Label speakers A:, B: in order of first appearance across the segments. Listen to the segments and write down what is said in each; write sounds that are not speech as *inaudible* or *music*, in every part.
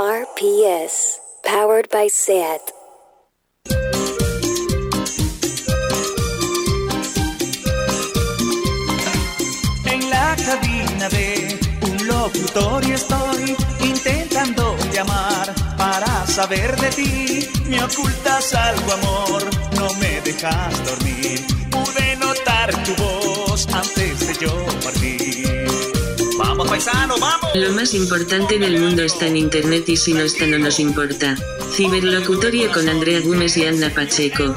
A: RPS, powered by SAT.
B: En la cabina de un locutorio estoy intentando llamar para saber de ti. Me ocultas algo, amor, no me dejas dormir. Pude notar tu voz antes de yo partir. Vamos, paisano, vamos.
C: Lo más importante del mundo está en internet y si no está no nos importa. Ciberlocutorio con Andrea Gómez y Anna Pacheco.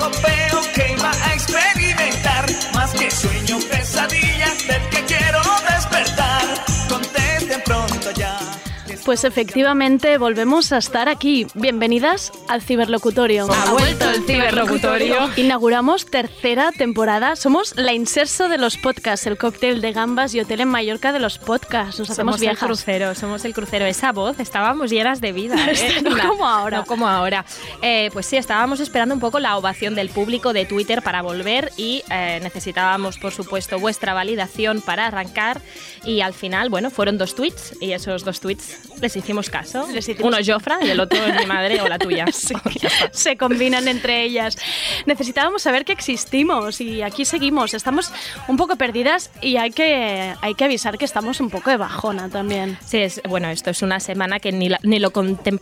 D: Pues efectivamente volvemos a estar aquí. Bienvenidas al Ciberlocutorio.
E: Ha vuelto el ciberlocutorio.
D: Inauguramos tercera temporada. Somos la inserso de los podcasts, el cóctel de gambas y hotel en Mallorca de los podcasts. Nos hacemos
E: Somos el crucero, somos el crucero. Esa voz, estábamos llenas de vida. *laughs* ¿eh?
D: No como ahora.
E: No como ahora. Eh, pues sí, estábamos esperando un poco la ovación del público de Twitter para volver y eh, necesitábamos, por supuesto, vuestra validación para arrancar. Y al final, bueno, fueron dos tweets y esos dos tweets les hicimos caso.
D: Les hicimos-
E: Uno es Jofra y el otro es mi madre o la tuya. *laughs*
D: Sí, *laughs* se combinan entre ellas. Necesitábamos saber que existimos y aquí seguimos. Estamos un poco perdidas y hay que, hay que avisar que estamos un poco de bajona también.
E: Sí, es, bueno, esto es una semana que ni la, ni lo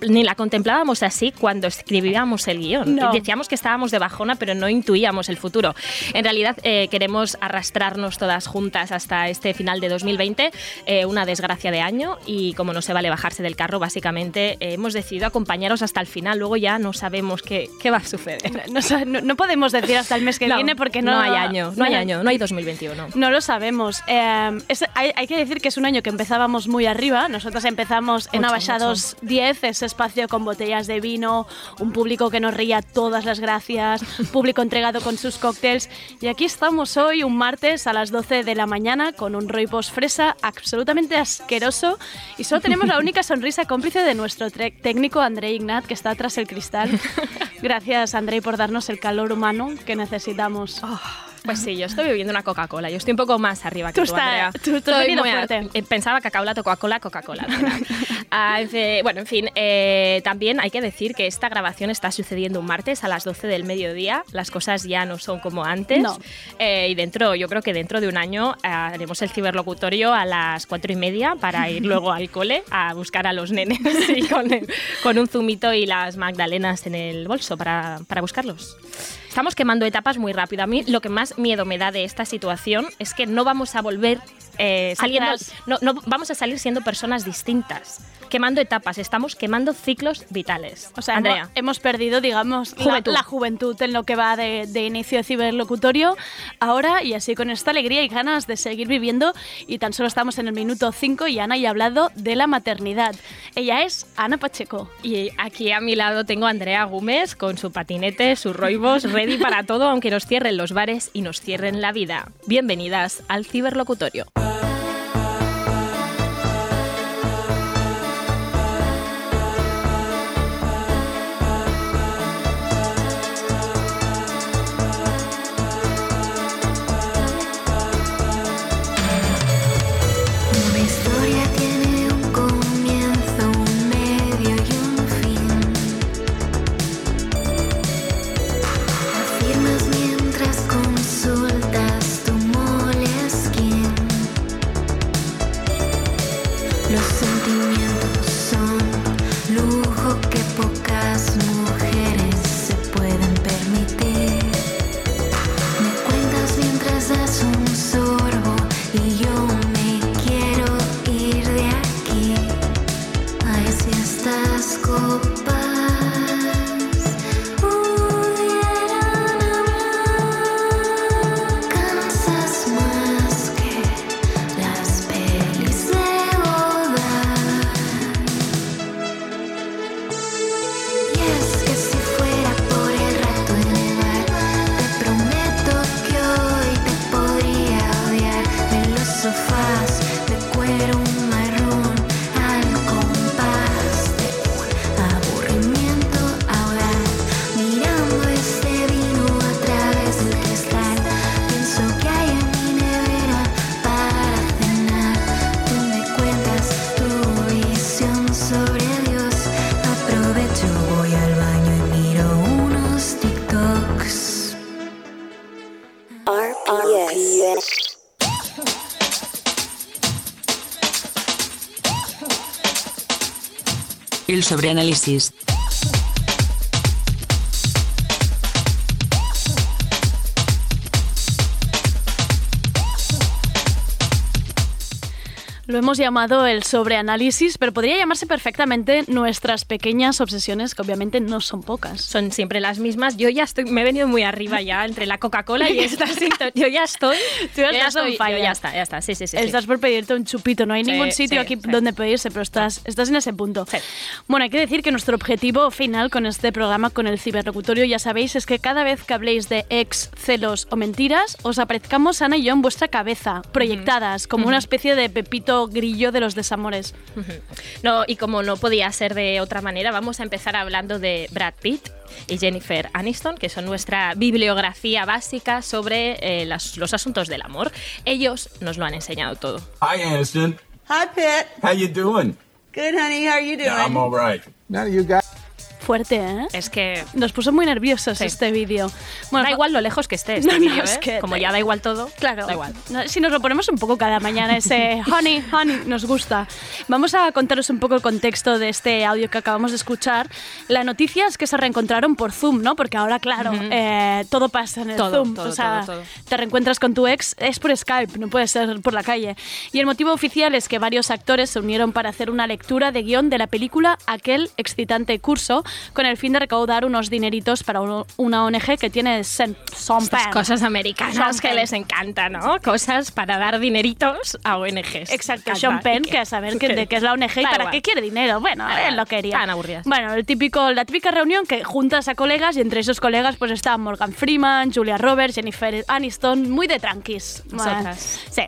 E: ni la contemplábamos así cuando escribíamos el guion.
D: No.
E: Decíamos que estábamos de bajona, pero no intuíamos el futuro. En realidad, eh, queremos arrastrarnos todas juntas hasta este final de 2020, eh, una desgracia de año, y como no se vale bajarse del carro, básicamente eh, hemos decidido acompañaros hasta el final. Luego ya no sabemos qué, qué va a suceder.
D: No, no- no podemos decir hasta el mes que *laughs*
E: No,
D: viene porque no,
E: hay año, no hay año, no hay 2021.
D: No lo sabemos. Eh, es- hay, hay que decir que es un año que empezábamos muy arriba. Nosotros empezamos en Abaixados 10, ese espacio con botellas de vino, un público que nos ría todas las gracias, público entregado con sus cócteles. Y aquí estamos hoy, un martes a las 12 de la mañana, con un roipos fresa absolutamente asqueroso. Y solo tenemos la única *laughs* sonrisa cómplice de nuestro técnico André Ignat, que está tras el cristal. *laughs* Gracias, André, por darnos el calor humano que necesitamos.
E: Pues sí, yo estoy bebiendo una Coca-Cola. Yo estoy un poco más arriba que
D: Tú
E: tú, Andrea.
D: tú- tú
E: Estoy muy a-
D: fuerte.
E: eh, Pensaba Coca-Cola, Coca-Cola, *laughs* Coca-Cola. Ah, en fin, bueno, en fin, eh, también hay que decir que esta grabación está sucediendo un martes a las 12 del mediodía. Las cosas ya no son como antes.
D: No.
E: Eh, y dentro, yo creo que dentro de un año eh, haremos el ciberlocutorio a las cuatro y media para ir luego al cole a buscar a los nenes *laughs* y con, el- con un zumito y las magdalenas en el bolso para, para buscarlos. Estamos quemando etapas muy rápido. A mí lo que más miedo me da de esta situación es que no vamos a volver eh, saliendo, no, no vamos a salir siendo personas distintas. Quemando etapas, estamos quemando ciclos vitales.
D: O sea,
E: Andrea.
D: hemos, hemos perdido, digamos, la-
E: Juventud.
D: La, juventud en lo que va de, de inicio de ciberlocutorio ahora y así con esta alegría y ganas de seguir viviendo y tan solo estamos en el minuto 5 y Ana ya ha hablado de la maternidad. Ella es Ana Pacheco.
E: Y aquí a mi lado tengo a Andrea Gómez con su patinete, sus roibos, *laughs* ready para todo, aunque nos cierren los bares y nos cierren la vida. Bienvenidas al ciberlocutorio.
F: El
G: sobreanálisis.
D: Hemos llamado el sobreanálisis, pero podría llamarse perfectamente nuestras pequeñas obsesiones, que obviamente no son pocas.
E: Son siempre las mismas. Yo ya estoy, me he venido muy arriba ya entre la Coca-Cola y esta. *laughs* Yo ya estoy.
D: Tú ya
E: yo
D: estás
E: estoy- yo ya está, ya está. Sí, sí, sí. sí.
D: Estás por pedirte un chupito, no hay
E: Sí,
D: ningún sitio
E: sí,
D: aquí donde pedirse, pero estás, estás en ese punto. Bueno, hay que decir que nuestro objetivo final con este programa, con el ciberlocutorio, ya sabéis, es que cada vez que habléis de ex, celos o mentiras, os aparezcamos Ana y yo en vuestra cabeza, proyectadas, como una especie de pepito grillo de los desamores.
E: No, y como no podía ser de otra manera, vamos a empezar hablando de Brad Pitt y Jennifer Aniston, que son nuestra bibliografía básica sobre eh, las- los asuntos del amor. Ellos nos lo han enseñado todo.
H: Hi, Aniston.
I: Hi, Pitt.
H: How you doing?
I: Good, honey. How are you doing?
H: I'm all right. None of you guys.
D: Fuerte, ¿eh?
E: Es que
D: Nos puso muy nerviosos
E: Sí.
D: este vídeo. Bueno,
E: da igual lo lejos que esté este
D: No, no,
E: vídeo,
D: es
E: ¿eh?
D: que
E: Como ya da igual todo,
D: Claro.
E: da igual.
D: No, Si nos lo ponemos un poco cada mañana, ese *laughs* honey, honey, nos gusta. Vamos a contaros un poco el contexto de este audio que acabamos de escuchar. La noticia es que se reencontraron por Zoom, ¿no? Porque ahora, claro, eh, todo pasa en el
E: Todo,
D: Zoom.
E: todo,
D: o sea,
E: todo.
D: te reencuentras con tu ex, es por Skype, no puede ser por la calle. Y el motivo oficial es que varios actores se unieron para hacer una lectura de guion de la película Aquel excitante curso, con el fin de recaudar unos dineritos para una ONG que tiene Sean
E: Estas cosas americanas
D: Sean
E: que
D: Penn.
E: les encanta, ¿no? Cosas para dar dineritos a ONGs.
D: Exacto. Sean Penn, que a saber que- de qué es la ONG y para
E: igual.
D: qué quiere dinero. Bueno, él lo quería.
E: Tan aburridas.
D: Bueno, el típico, la típica reunión que juntas a colegas y entre esos colegas pues está Morgan Freeman, Julia Roberts, Jennifer Aniston, muy de tranquis. Sí.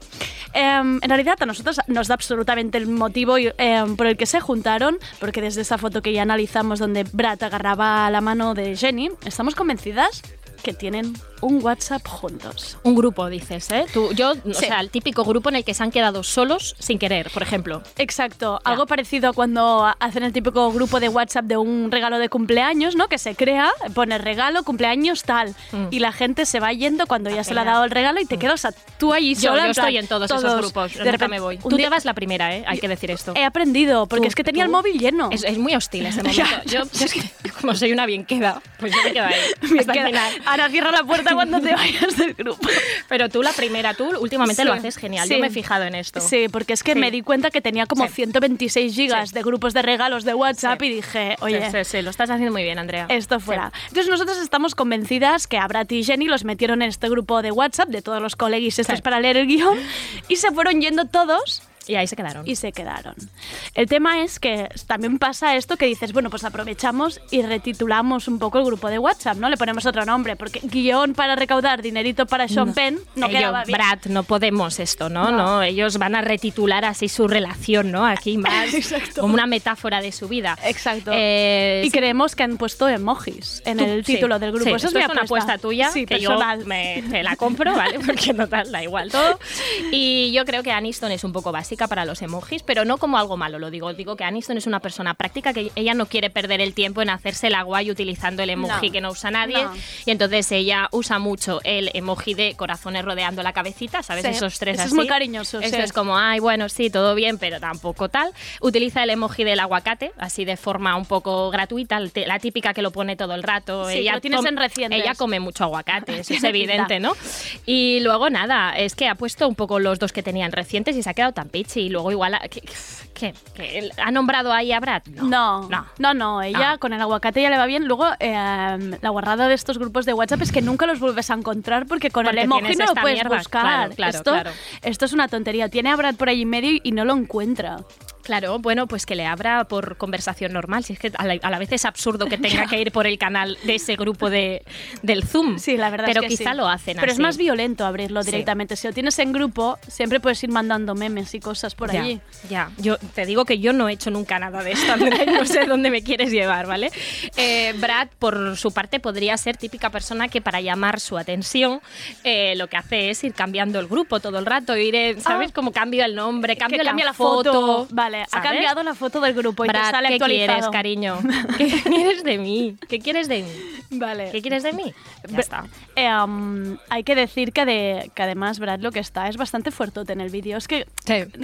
D: Em, en realidad a nosotros nos da absolutamente el motivo em, por el que se juntaron, porque desde esa foto que ya analizamos donde Brad agarraba la mano de Jenny, estamos convencidas que tienen un WhatsApp juntos.
E: Un grupo, dices, ¿eh? Tú, yo, o sea, el típico grupo en el que se han quedado solos sin querer, por ejemplo.
D: Exacto, algo parecido a cuando hacen el típico grupo de WhatsApp de un regalo de cumpleaños, ¿no? Que se crea, pone regalo, cumpleaños, tal.
E: Mm.
D: Y la gente se va yendo cuando ya se le ha dado el regalo y te quedas a tú allí
E: Yo,
D: sola.
E: yo estoy en todos, esos grupos,
D: De repente,
E: me voy. Tú te vas la primera, ¿eh? Hay que decir esto.
D: He aprendido, porque
E: Tú-
D: es que tenía el móvil lleno.
E: Es, es muy hostil ese *laughs* momento. Yo, yo es que, como soy una bien queda, pues yo me quedo ahí. *laughs* Hasta
D: queda-. Ahora cierra la puerta *laughs* cuando te vayas del grupo.
E: Pero tú la primera, tú últimamente
D: Sí.
E: lo haces genial.
D: Sí.
E: Yo me he fijado en esto.
D: Sí, porque es que
E: Sí.
D: me di cuenta que tenía como
E: Sí.
D: 126 gigas de grupos de regalos de WhatsApp y dije, oye,
E: sí, sí, lo estás haciendo muy bien, Andrea.
D: esto fuera. Entonces nosotros estamos convencidas que a Brad y Jenny los metieron en este grupo de WhatsApp de todos los colegis estos para leer el guion y se fueron yendo todos
E: Y ahí se quedaron.
D: y se quedaron. El tema es que también pasa esto que dices, bueno, pues aprovechamos y retitulamos un poco el grupo de WhatsApp, ¿no? Le ponemos otro nombre, porque guion para recaudar dinerito para Sean Penn no
E: Ellos,
D: quedaba bien.
E: Brad, no podemos esto, ¿no?
D: No.
E: no. Ellos van a retitular así su relación, ¿no? Aquí *laughs* más
D: Exacto.
E: como una metáfora de su vida.
D: Exacto.
E: Eh,
D: y
E: sí,
D: creemos que han puesto emojis en
E: tú-
D: el
E: sí,
D: título del grupo.
E: sí,
D: Eso es
E: esto
D: mi
E: es una apuesta tuya
D: Sí,
E: que
D: personal.
E: yo me, te la compro, ¿vale? *laughs* Porque total, da igual todo. *laughs* Y yo creo que Aniston es un poco básica para los emojis, pero no como algo malo, lo digo. Digo que Aniston es una persona práctica, que ella no quiere perder el tiempo en hacerse la guay utilizando el emoji
D: No,
E: que no usa nadie.
D: no.
E: Y entonces ella usa mucho el emoji de corazones rodeando la cabecita, ¿sabes?
D: Sí,
E: Esos tres
D: ese es
E: así.
D: muy cariñoso,
E: Esto
D: sí.
E: es como, ay, bueno, sí, todo bien, pero tampoco tal. Utiliza el emoji del aguacate, así de forma un poco gratuita, la típica que lo pone todo el rato.
D: Sí, que lo tienes en recientes.
E: Ella come mucho aguacate, eso es evidente. ¿no? Y luego nada, es que ha puesto un poco los dos que tenían recientes y se ha quedado tan Y luego igual, ha- ¿qué, qué- qué? él ¿Ha nombrado ahí a Brad?
D: No,
E: no.
D: no, no, ella
E: No.
D: con el aguacate ya le va bien. Luego, eh, la guarrada de estos grupos de WhatsApp es que nunca los vuelves a encontrar porque con
E: Porque
D: el emoji no lo puedes
E: mierda.
D: buscar.
E: Claro, claro,
D: esto,
E: claro.
D: esto es una tontería. Tiene a Brad por ahí en medio y no lo encuentra.
E: Claro, bueno, pues que le abra por conversación normal. Si es que a la, a la vez es absurdo que tenga que ir por el canal de ese grupo de, del Zoom.
D: Sí, la verdad
E: Pero
D: es que
E: quizá
D: sí.
E: lo hacen
D: Pero
E: así.
D: es más violento abrirlo
E: Sí.
D: directamente. Si lo tienes en grupo, siempre puedes ir mandando memes y cosas por
E: ya,
D: allí.
E: Ya, yo te digo que yo no he hecho nunca nada de esto, no sé *laughs* dónde me quieres llevar, ¿vale? Eh, Brad, por su parte, podría ser típica persona que para llamar su atención eh, lo que hace es ir cambiando el grupo todo el rato, ir, eh, ¿sabes?
D: Ah.
E: Como cambio el nombre, cambio
D: que
E: la,
D: cambia la
E: foto.
D: foto. Vale, ha
E: ¿sabes?
D: cambiado la foto del grupo y
E: Brad,
D: te sale
E: ¿qué
D: actualizado.
E: quieres, cariño? *laughs* ¿Qué quieres de mí? ¿Qué quieres de mí?
D: Vale.
E: ¿Qué quieres de mí? Ya
D: Be-
E: está.
D: Eh, um, hay que decir que, de- que además Brad lo que está es bastante fuertote en el vídeo. Es que,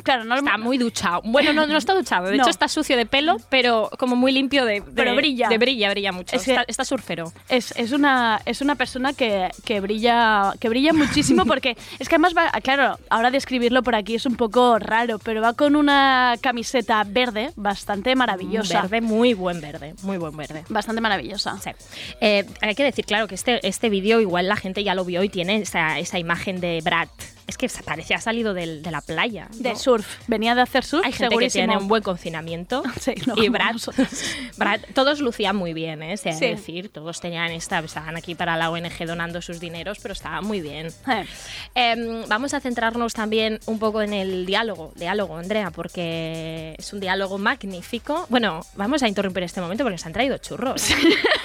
D: claro, no
E: Está muy duchado. Bueno, no, no está duchado. De *laughs*
D: No.
E: hecho, está sucio de pelo, pero como muy limpio de. de-
D: Pero brilla.
E: De brilla, brilla mucho.
D: Es que-
E: está, está surfero.
D: Es, es una, es una persona que, que brilla que brilla muchísimo *laughs* porque es que además va, claro, ahora describirlo por aquí es un poco raro, pero va con una camiseta verde bastante maravillosa.
E: Verde, muy buen verde. Muy buen verde.
D: Bastante maravillosa.
E: Sí. Eh, hay que decir, claro, que este, este vídeo igual la gente ya lo vio y tiene esa, esa imagen de Brad. Es que ha salido del- de la playa.
D: De
E: ¿no?
D: surf. Venía de hacer surf,
E: Hay gente que tiene un buen confinamiento. *laughs*
D: Sí, no
E: y *laughs* Brad, todos lucían muy bien, ¿eh? Se
D: Sí.
E: decir. Todos tenían esta, estaban aquí para la ONG donando sus dineros, pero estaban muy bien.
D: Eh,
E: Em, vamos a centrarnos también un poco en el diálogo, diálogo, Andrea, porque es un diálogo magnífico. Bueno, vamos a interrumpir este momento porque se han traído churros.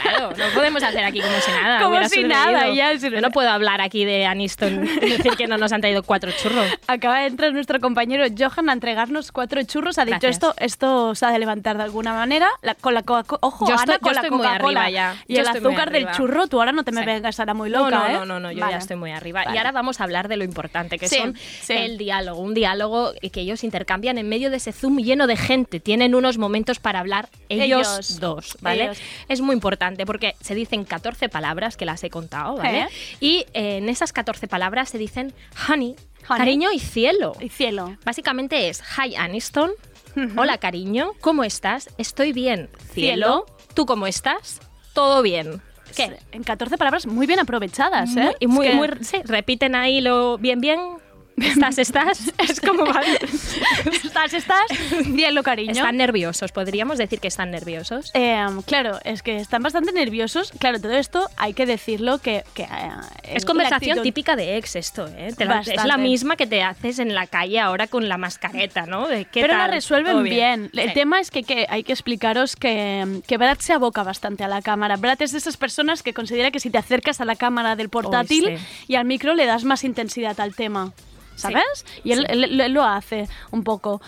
E: Claro, no podemos hacer aquí como si nada. *laughs*
D: Como si nada, ya,
E: Yo no puedo hablar aquí de Aniston y decir que no nos han traído cuatro churros. *laughs*
D: Acaba de entrar nuestro compañero Johan a entregarnos cuatro churros. Ha dicho
E: Gracias.
D: esto, esto se ha de levantar de alguna manera. La- con la Coca- ojo,
E: Yo
D: Ana,
E: estoy- yo
D: con la Coca-Cola y
E: Yo
D: el azúcar del churro. Tú ahora no te me
E: Sí.
D: vengas ahora muy
E: No,
D: loca,
E: no,
D: ¿eh?
E: no, no, no, yo
D: Vale.
E: ya estoy muy arriba.
D: Vale.
E: Y ahora vamos a hablar de lo importante, que
D: Sí,
E: son
D: sí.
E: el diálogo. Un diálogo que ellos intercambian en medio de ese Zoom lleno de gente. Tienen unos momentos para hablar ellos,
D: Ellos.
E: dos, ¿vale?
D: Ellos.
E: Es muy importante porque se dicen 14 palabras, que las he contado, ¿vale?
D: ¿Eh?
E: Y eh, en esas 14 palabras se dicen honey,
D: Honey.
E: cariño y cielo.
D: Y cielo.
E: Básicamente es Hi Aniston. Hola cariño, ¿cómo estás? Estoy bien. Cielo, ¿tú cómo estás? Todo bien. ¿Qué?
D: En 14 palabras muy bien aprovechadas, ¿eh?
E: Muy- y muy,
D: Es que-
E: muy- sí, repiten ahí lo bien, bien. Estás, estás. *laughs* es como van.
D: estás, estás, cielo, cariño.
E: Están nerviosos, podríamos decir que están nerviosos.
D: Eh, claro, es que están bastante nerviosos. Claro, todo esto hay que decirlo que... que, eh,
E: es conversación
D: actitud-
E: típica de ex esto, ¿eh? Te la- es la misma que te haces en la calle ahora con la mascareta, ¿no? De, ¿qué
D: Pero la resuelven
E: ¿Todo
D: bien. El
E: Sí.
D: tema es que, que hay que explicaros que, que Brad se aboca bastante a la cámara. Brad es de esas personas que considera que si te acercas a la cámara del portátil
E: sí.
D: y al micro le das más intensidad al tema. ¿Sabes? Y él, él- él lo hace un poco.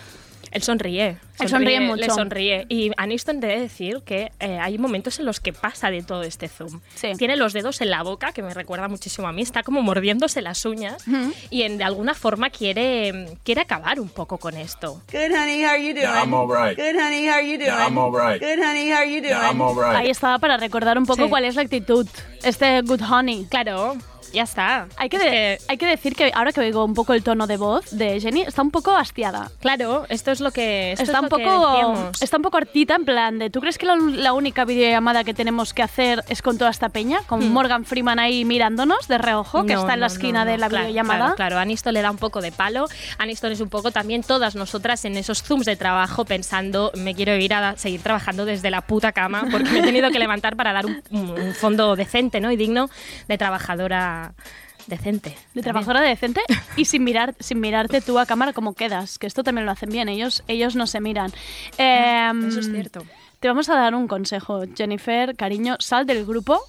E: Él sonríe.
D: Él sonríe mucho.
E: Le sonríe. Y Aniston debe decir que eh, hay momentos en los que pasa de todo este zoom.
D: Sí.
E: Tiene los dedos en la boca, que me recuerda muchísimo a mí. Está como mordiéndose las uñas. Y en, de alguna forma quiere, quiere acabar un poco con esto.
I: Good, honey. How are you doing?
H: Yeah, I'm all right.
I: Good, honey. How are you doing?
H: Yeah, I'm all right.
I: Good, honey. How are you doing?
H: Yeah, I'm all right.
D: Ahí estaba para recordar un poco
E: Sí.
D: cuál es la actitud. Este Good Honey.
E: Claro, ya está.
D: Hay que, de- hay que decir que ahora que oigo un poco el tono de voz de Jenny, está un poco hastiada.
E: Claro, esto es lo que. esto
D: Está
E: es
D: un,
E: lo que
D: poco,
E: decíamos.
D: está un poco hartita, en plan de, ¿tú crees que la, la única videollamada que tenemos que hacer es con toda esta peña? Con Morgan Freeman ahí mirándonos de reojo, que
E: Hmm. No,
D: está en la
E: no,
D: esquina
E: no,
D: de la
E: claro,
D: videollamada.
E: Claro, claro, Aniston le da un poco de palo. Aniston es un poco también todas nosotras en esos zooms de trabajo pensando, me quiero ir a seguir trabajando desde la puta cama porque me he tenido que levantar para dar un, un- un fondo decente ¿no? y digno de trabajadora decente.
D: De trabajadora decente y sin mirar sin mirarte tú a cámara cómo quedas, que esto también lo hacen bien, ellos, ellos no se miran. Em,
E: Eso es cierto.
D: Te vamos a dar un consejo, Jennifer, cariño, sal del grupo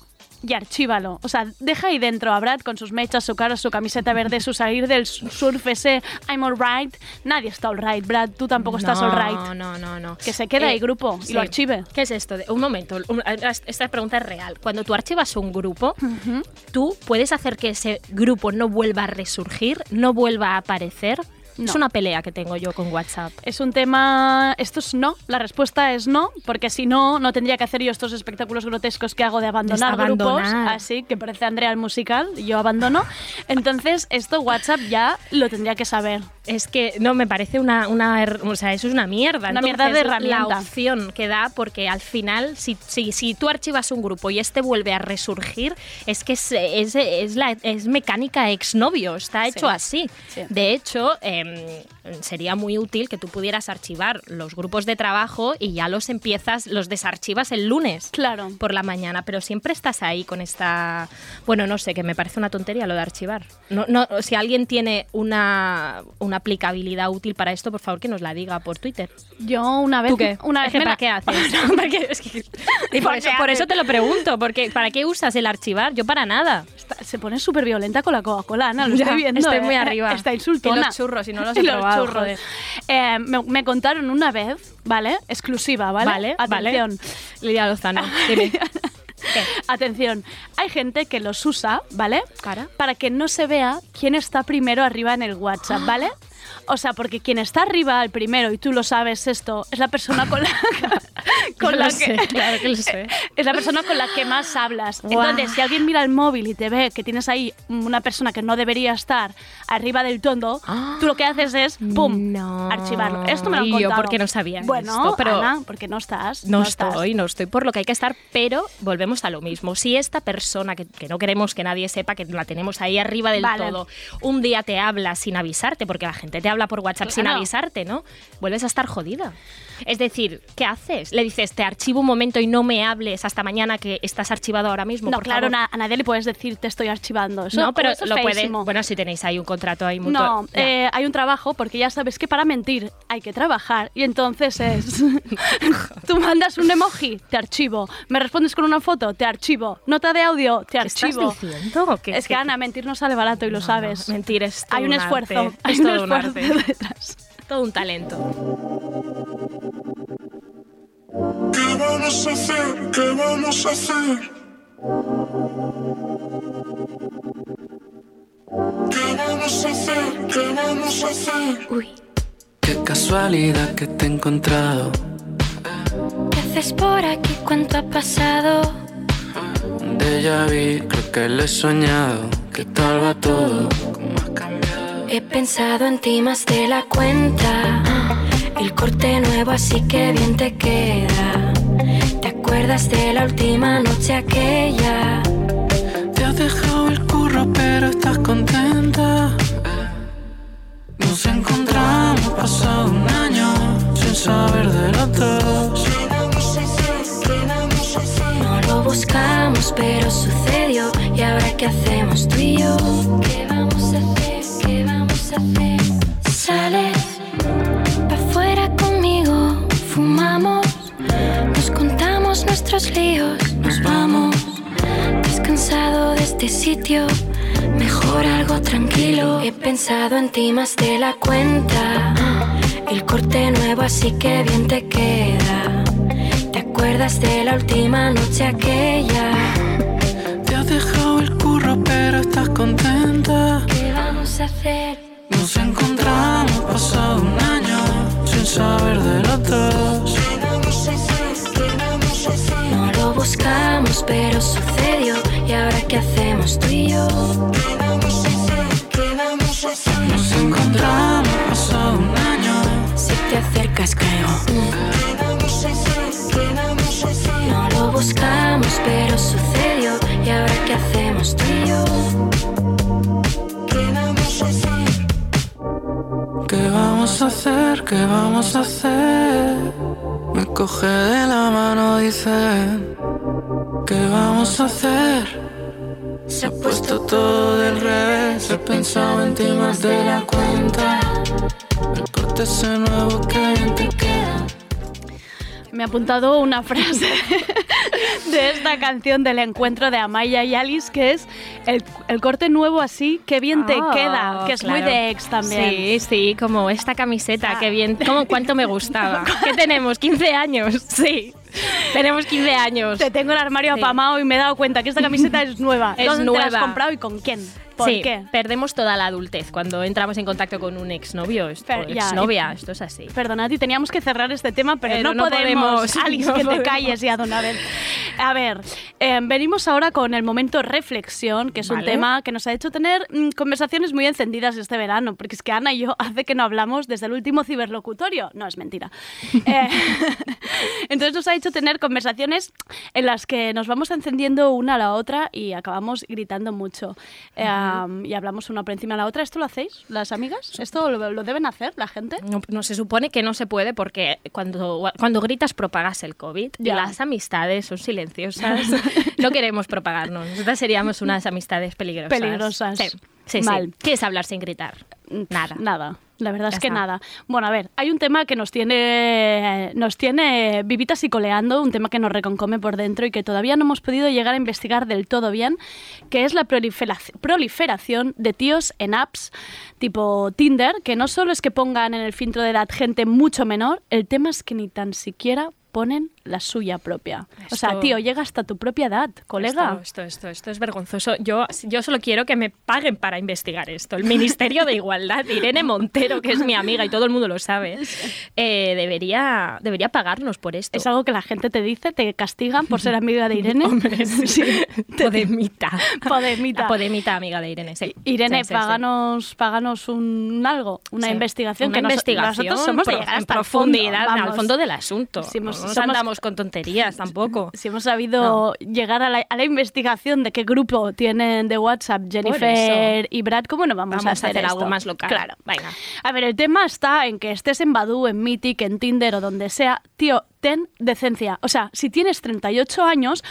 D: y archívalo. O sea, deja ahí dentro a Brad con sus mechas, su cara, su camiseta verde, su salir del surf ese I'm alright. Nadie está alright, Brad, tú tampoco estás
E: no,
D: alright.
E: No, no, no.
D: Que se quede ahí grupo y lo archive.
E: ¿Qué es esto? un momento, esta pregunta es real. Cuando tú archivas un grupo, tú puedes hacer que ese grupo no vuelva a resurgir, no vuelva a aparecer. Es una pelea que tengo yo con WhatsApp.
D: Es un tema. Esto es no. La respuesta es no, porque si no, no tendría que hacer yo estos espectáculos grotescos que hago de abandonar,
E: abandonar.
D: grupos. Así que parece Andrea el musical, yo abandono. Entonces, esto WhatsApp ya lo tendría que saber.
E: Es que no me parece una, una o sea, eso es una mierda.
D: Una mierda de herramienta.
E: La opción que da, porque al final, si, si, si tú archivas un grupo y este vuelve a resurgir, es que es, es, es la, es mecánica exnovio, está hecho así.
D: Sí.
E: De hecho, em, sería muy útil que tú pudieras archivar los grupos de trabajo y ya los empiezas, los desarchivas el lunes.
D: Claro.
E: Por la mañana, pero siempre estás ahí con esta. Bueno, no sé, que me parece una tontería lo de archivar. No, no, si alguien tiene una, una aplicabilidad útil para esto, por favor que nos la diga por Twitter.
D: Yo una vez.
E: ¿Tú qué?
D: Una
E: Es
D: vez
E: que ¿Para qué haces? *laughs* Porque es que- *laughs* y por,
D: ¿Para
E: eso, por te lo pregunto, porque ¿para qué usas el archivar? Yo para nada.
D: Está- se pone súper violenta con la Coca-Cola, Ana, lo estoy viendo.
E: estoy
D: ¿eh?
E: muy arriba.
D: Está insultona.
E: Y los churros, y no los *laughs* he
D: los
E: probado,
D: churros.
E: joder.
D: Eh, me, me contaron una vez, ¿vale? Exclusiva, ¿vale?
E: Vale,
D: Atención.
E: vale. Lidia Lozano, dime.
D: Atención, hay gente que los usa, ¿vale?
E: Cara.
D: Para que no se vea quién está primero arriba en el WhatsApp, ¿vale? O sea, porque quien está arriba al primero, y tú lo sabes esto, es la persona con la, *laughs* con
E: Yo
D: la
E: lo
D: que...
E: sé, claro que lo sé.
D: Es la persona con la que más hablas.
E: Guau.
D: Entonces, si alguien mira el móvil y te ve que tienes ahí una persona que no debería estar arriba del tondo, tú lo que haces es, *gasps* ¡pum!,
E: No.
D: archivarlo. Esto me lo han
E: Y yo,
D: contado.
E: ¿por qué no sabía
D: Bueno,
E: esto? Pero-
D: Ana, porque no estás.
E: No,
D: estás.
E: estoy, no estoy por lo que hay que estar, pero volvemos a lo mismo. Si esta persona que, que no queremos que nadie sepa que la tenemos ahí arriba del
D: Vale.
E: todo, un día te habla sin avisarte, porque la gente te habla por WhatsApp sin
D: Claro.
E: avisarte, ¿no? Vuelves a estar jodida. Es decir, ¿qué haces? Le dices, te archivo un momento y no me hables hasta mañana que estás archivado ahora mismo.
D: No,
E: por
D: claro,
E: favor.
D: a nadie le puedes decir te estoy archivando. Eso,
E: no, pero
D: eso es
E: lo puedes. Bueno, si tenéis ahí un contrato ahí mutuo.
D: No, eh, hay un trabajo porque ya sabes que para mentir hay que trabajar y entonces es *laughs* *laughs* tú mandas un emoji, te archivo, me respondes con una foto, te archivo, nota de audio, te
E: ¿Qué estás
D: archivo.
E: diciendo? ¿Qué-
D: es que
E: qué-
D: Ana, mentir no sale barato y lo sabes.
E: Mentir es todo
D: hay un,
E: arte.
D: esfuerzo, hay
E: Es
D: un
E: todo un
D: esfuerzo
E: arte. *laughs*
D: detrás.
E: Todo un talento.
G: ¿Qué vamos a hacer? ¿Qué vamos a hacer? ¿Qué vamos a hacer? ¿Qué vamos a hacer?
F: Uy,
J: Qué casualidad que te he encontrado.
F: ¿qué haces por aquí? ¿Cuánto ha pasado?
J: Un déjà vu, creo que lo he soñado. ¿Qué tal va todo? ¿Cómo has cambiado?
F: He pensado en ti más de la cuenta. El corte nuevo, así que bien te queda. ¿Te acuerdas de la última noche aquella?
J: Te has dejado el curro, pero estás contenta. Nos encontramos pasado un año sin saber de los dos.
F: No lo buscamos, pero sucedió. ¿Y ahora qué hacemos tú y yo? ¿Qué vamos a hacer? Sales pa' afuera conmigo, fumamos, nos contamos nuestros líos, nos vamos. Descansado de este sitio, mejor algo tranquilo. He pensado en ti más de la cuenta. El corte nuevo, así que bien te queda. ¿Te acuerdas de la última noche aquella?
J: Te has dejado el curro, pero estás contenta.
F: ¿Qué vamos a hacer?
J: Nos encontramos pasado un año sin saber de los dos.
F: No lo buscamos, pero sucedió. ¿Y ahora qué hacemos tú y yo?
J: Nos encontramos pasado un año.
F: Si te acercas, caigo. No lo buscamos, pero sucedió. ¿Y ahora qué hacemos tú y yo?
G: ¿Qué vamos a hacer?
J: ¿Qué vamos a hacer? Me coge de la mano, dice. ¿Qué vamos a hacer? Se ha puesto todo del revés. He pensado en ti más de la cuenta. El corte ese nuevo que te queda.
D: Me ha apuntado una frase *laughs* de esta canción del encuentro de Amaya y Alice, que es el, el corte nuevo así, que bien te
E: Oh,
D: queda, que es muy de ex también.
E: Sí, sí, como esta camiseta,
D: Ah.
E: que bien, como cuánto me gustaba. *laughs* ¿Qué tenemos? ¿15 años? Sí, tenemos 15 años.
D: Te tengo el armario
E: Sí.
D: apamado y me he dado cuenta que esta camiseta es nueva.
E: Es
D: ¿Dónde te la has
E: nueva.
D: comprado y con quién? ¿Por
E: sí,
D: qué?
E: perdemos toda la adultez cuando entramos en contacto con un exnovio esto,
D: Pero ya,
E: exnovia, esto es así.
D: Perdonad, y teníamos que cerrar este tema, pero,
E: Pero
D: no,
E: no
D: podemos.
E: podemos, *laughs*
D: Alice,
E: no
D: que te calles ya de una vez. A ver, eh, venimos ahora con el momento reflexión, que es un tema que nos ha hecho tener mm, conversaciones muy encendidas este verano, porque es que Ana y yo *laughs* hace que no hablamos desde el último ciberlocutorio. No, es mentira. *laughs* Eh, entonces nos ha hecho tener conversaciones en las que nos vamos encendiendo una a la otra y acabamos gritando mucho. Eh, y hablamos una por encima de la otra. ¿Esto lo hacéis, las amigas? ¿Esto lo, lo deben hacer la gente?
E: No, no se supone que no se puede porque cuando, cuando gritas propagas el COVID y las amistades son silenciosas. *laughs* no queremos propagarnos. Nosotras seríamos unas amistades peligrosas.
D: Peligrosas.
E: Sí, sí,
D: Mal.
E: sí. ¿Qué es hablar sin gritar? Nada.
D: Nada. La verdad
E: Ya
D: es que
E: está.
D: nada. Bueno, a ver, hay un tema que nos tiene, nos tiene vivitas y coleando, un tema que nos reconcome por dentro y que todavía no hemos podido llegar a investigar del todo bien, que es la proliferac- proliferación de tíos en apps tipo Tinder, que no solo es que pongan en el filtro de edad gente mucho menor, el tema es que ni tan siquiera ponen la suya propia. O sea, tío, llega hasta tu propia edad, colega.
E: Esto, esto, esto, esto es vergonzoso. Yo, yo solo quiero que me paguen para investigar esto. El Ministerio de Igualdad, Irene Montero, que es mi amiga y todo el mundo lo sabe, eh, debería, debería pagarnos por esto.
D: Es algo que la gente te dice, te castigan por ser amiga de Irene. *laughs*
E: Hombre, sí. *laughs* Podemita.
D: Podemita.
E: La Podemita, amiga de Irene, sí.
D: Irene, páganos, páganos un algo, una investigación.
E: Una
D: que nos-
E: investigación
D: nosotros somos de
E: pro- en profundidad,
D: fondo,
E: al fondo del asunto.
D: Si
E: nos
D: somos-
E: andamos con tonterías tampoco. *laughs*
D: Si hemos sabido llegar a la, a la investigación de qué grupo tienen de WhatsApp Jennifer y Brad, ¿cómo no vamos,
E: Vamos
D: a
E: a
D: hacer,
E: hacer algo más local.
D: Claro.
E: Venga.
D: A ver, el tema está en que estés en Badoo, en Mythic, en Tinder o donde sea. Tío, ten decencia. O sea, si tienes 38 años,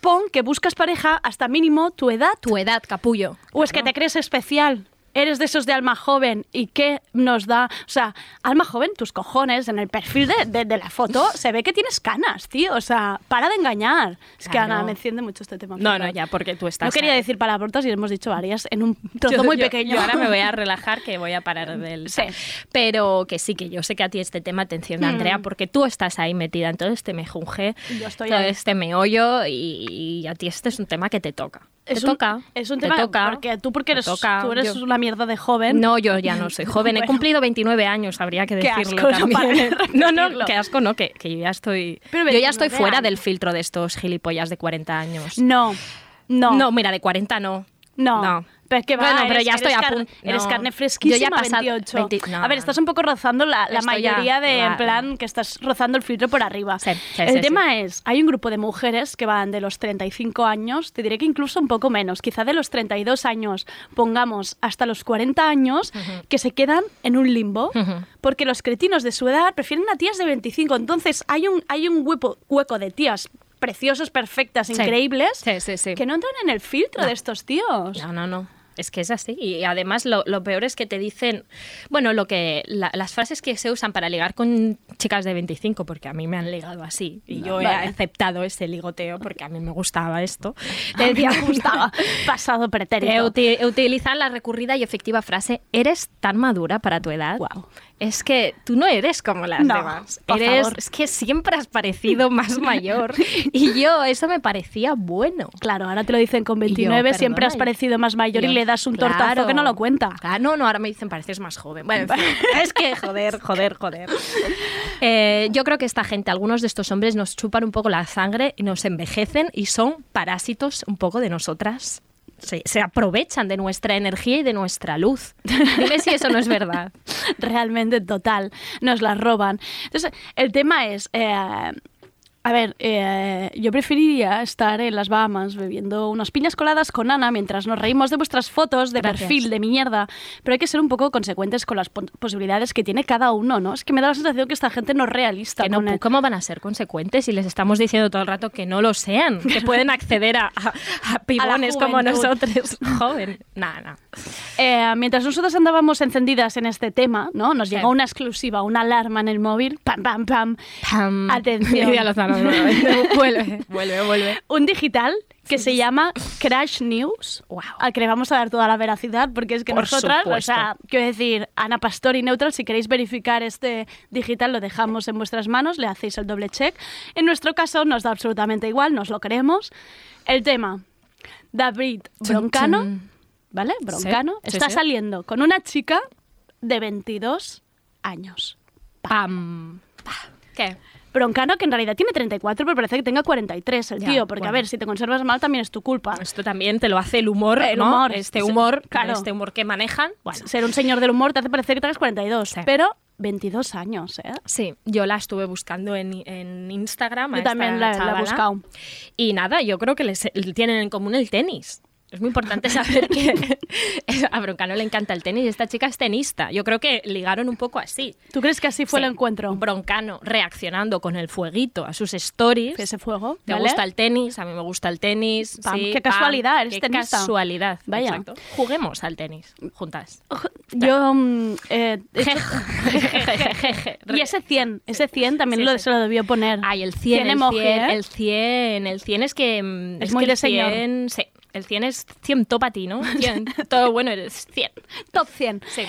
D: pon que buscas pareja hasta mínimo tu edad.
E: Tu edad, capullo.
D: ¿O es que te crees especial? ¿Eres de esos de alma joven? ¿Y qué nos da? O sea, alma joven, tus cojones, en el perfil de, de- de la foto *laughs* se ve que tienes canas, tío. O sea, para de engañar. Es que. Ana me enciende mucho este tema.
E: No, no, ya, porque tú estás...
D: No quería decir palabrotas y hemos dicho varias en un trozo
E: Yo-
D: muy
E: yo-
D: pequeño.
E: yo ahora me voy a *laughs* relajar que voy a parar del...
D: Sí.
E: Pero que sí, que yo sé que a ti este tema te enciende, Andrea, porque tú estás ahí metida en todo este mejunje,
D: Yo estoy
E: todo
D: ahí.
E: este meollo y, y a ti este es un tema que te toca.
D: Es
E: te
D: un,
E: toca.
D: Es un
E: te
D: tema
E: toca,
D: porque tú porque
E: te
D: eres,
E: toca.
D: tú eres
E: Yo-
D: una mierda de joven.
E: No, yo ya no soy joven. He cumplido 29 años, habría que
D: Qué
E: decirlo
D: asco, no
E: también. *laughs* No, no, qué asco, no, que, que yo ya estoy...
D: Pero
E: yo ya estoy
D: 29
E: fuera
D: años.
E: del filtro de estos gilipollas de 40 años.
D: No, no,
E: No, mira, de 40 no.
D: No.
E: No.
D: Pero es que va,
E: Bueno, pero
D: eres-
E: ya estoy
D: eres
E: a punto-
D: Eres
E: no.
D: carne
E: Yo
D: fresquísima,
E: ya he pasado
D: 28.
E: 20 no,
D: a ver, estás un poco rozando la,
E: ya
D: mayoría de, en plan, que estás rozando el filtro por arriba.
E: Sí, sí,
D: el
E: sí,
D: tema es, hay un grupo de mujeres que van de los 35 años, te diré que incluso un poco menos, quizá de los 32 años, pongamos hasta los 40 años, que se quedan en un limbo, porque los cretinos de su edad prefieren a tías de 25. Entonces, hay un, hay un hueco, hueco de tías preciosas, perfectas,
E: Sí.
D: increíbles,
E: Sí, sí, sí.
D: que no entran en el filtro
E: No.
D: de estos tíos.
E: No, no, no. Es que es así. Y además lo, lo peor es que te dicen, bueno, lo que la- las frases que se usan para ligar con chicas de 25, porque a mí me han ligado así, y yo he
D: Vale.
E: aceptado ese ligoteo porque a mí me gustaba esto. *laughs*
D: Te decía, me gustaba. Pasado pretérito.
E: uti- utilizan la recurrida y efectiva frase, ¿eres tan madura para tu edad?
D: Guau.
E: Es que tú no eres como las
D: No,
E: demás. Eres,
D: favor.
E: es que siempre has parecido *laughs* más mayor. Y yo, eso me parecía bueno.
D: Claro, ahora te lo dicen con
E: Y yo,
D: 29, siempre has parecido más mayor y
E: yo,
D: le das un tortazo
E: claro.
D: que no lo cuenta.
E: Ah, no, no, ahora me dicen pareces más joven. Bueno, en fin, *laughs* es que joder, joder, joder. Eh, yo creo que esta gente, algunos de estos hombres nos chupan un poco la sangre y nos envejecen y son parásitos un poco de nosotras. Se, se aprovechan de nuestra energía y de nuestra luz. Dime si eso no es verdad. *laughs*
D: Realmente, total. Nos las roban. Entonces, el tema es... eh, a ver, eh, yo preferiría estar en las Bahamas bebiendo unas piñas coladas con Ana mientras nos reímos de vuestras fotos de
E: Gracias.
D: perfil de mierda. Pero hay que ser un poco consecuentes con las posibilidades que tiene cada uno, ¿no? Es que me da la sensación que esta gente no es realista.
E: Que no,
D: el-
E: ¿Cómo van a ser consecuentes si les estamos diciendo todo el rato que no lo sean? Que pueden acceder a, a- a *laughs* pibones como nosotros. *laughs* Joven. Nada, nada.
D: Eh, mientras nosotros andábamos encendidas en este tema, ¿no? Nos
E: Sí.
D: llegó una exclusiva, una alarma en el móvil. Pam, pam, pam.
E: Pam.
D: Atención. *laughs* *laughs*
E: Vuelve, vuelve, vuelve.
D: Un digital que se llama Crash News,
E: Wow.
D: al que le vamos a dar toda la veracidad, porque es que
E: Por
D: nosotras, o
E: supuesto.
D: sea, quiero decir, Ana Pastor y Neutral, si queréis verificar este digital, lo dejamos en vuestras manos, le hacéis el doble check. En nuestro caso nos da absolutamente igual, nos lo creemos. El tema, David Broncano. ¿vale? Broncano,
E: Sí,
D: está
E: sí.
D: saliendo con una chica de 22 años.
E: Pam. ¿Qué?
D: Broncano, que en realidad tiene 34, pero parece que tenga 43 el
E: Ya,
D: tío, porque a ver, si te conservas mal también es tu culpa.
E: Esto también te lo hace el humor,
D: El
E: ¿no?
D: humor,
E: Este humor,
D: claro.
E: este humor que manejan. Bueno,
D: Ser un señor del humor te hace parecer que tengas 42,
E: Sí.
D: pero 22 años, ¿eh?
E: sí, yo la estuve buscando en, en Instagram. a
D: Yo también
E: esta
D: la- la he buscado.
E: Y nada, yo creo que les, tienen en común el tenis. Es muy importante saber que *laughs* a Broncano le encanta el tenis y esta chica es tenista. Yo creo que ligaron un poco así.
D: ¿Tú crees que así fue
E: Sí.
D: el encuentro?
E: Broncano reaccionando con el fueguito a sus stories.
D: Ese fuego.
E: ¿Te
D: ¿vale?
E: gusta el tenis? A mí me gusta el tenis.
D: Pam,
E: sí,
D: qué
E: pam,
D: casualidad, eres
E: qué
D: tenista.
E: casualidad.
D: Vaya.
E: exacto. Juguemos al tenis juntas.
D: Yo. mm, eh, *laughs* *laughs* y ese 100, ese 100 también
E: Sí,
D: lo, se lo debió poner.
E: Ay, el 100, el
D: emoji,
E: 100,
D: ¿eh?
E: el 100, el 100 es que... mm,
D: Es
E: que
D: muy
E: el
D: de señor.
E: 100, sí, El 100 es 100 top a ti, ¿no? *laughs* 100. Todo bueno eres 100.
D: Top 100.
E: Sí.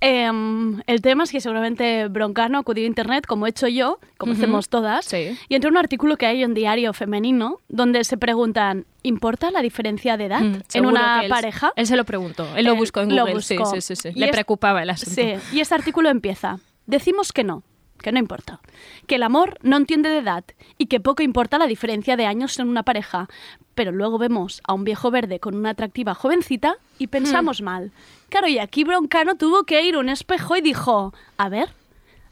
D: Em, el tema es que seguramente Broncano acudió a internet, como he hecho yo, como hacemos todas,
E: Sí.
D: y entró un artículo que hay en Diario Femenino donde se preguntan, ¿importa la diferencia de edad
E: Mm,
D: en una
E: él-
D: pareja?
E: Él se lo preguntó. Él lo buscó en
D: lo
E: Google. Sí,
D: buscó.
E: sí, sí, sí. Le
D: es-
E: preocupaba el asunto.
D: Sí, y este artículo empieza. Decimos que no, que no importa. Que el amor no entiende de edad y que poco importa la diferencia de años en una pareja. Pero luego vemos a un viejo verde con una atractiva jovencita y pensamos
E: Hmm.
D: mal. Claro, y aquí Broncano tuvo que ir a un espejo y dijo, a ver,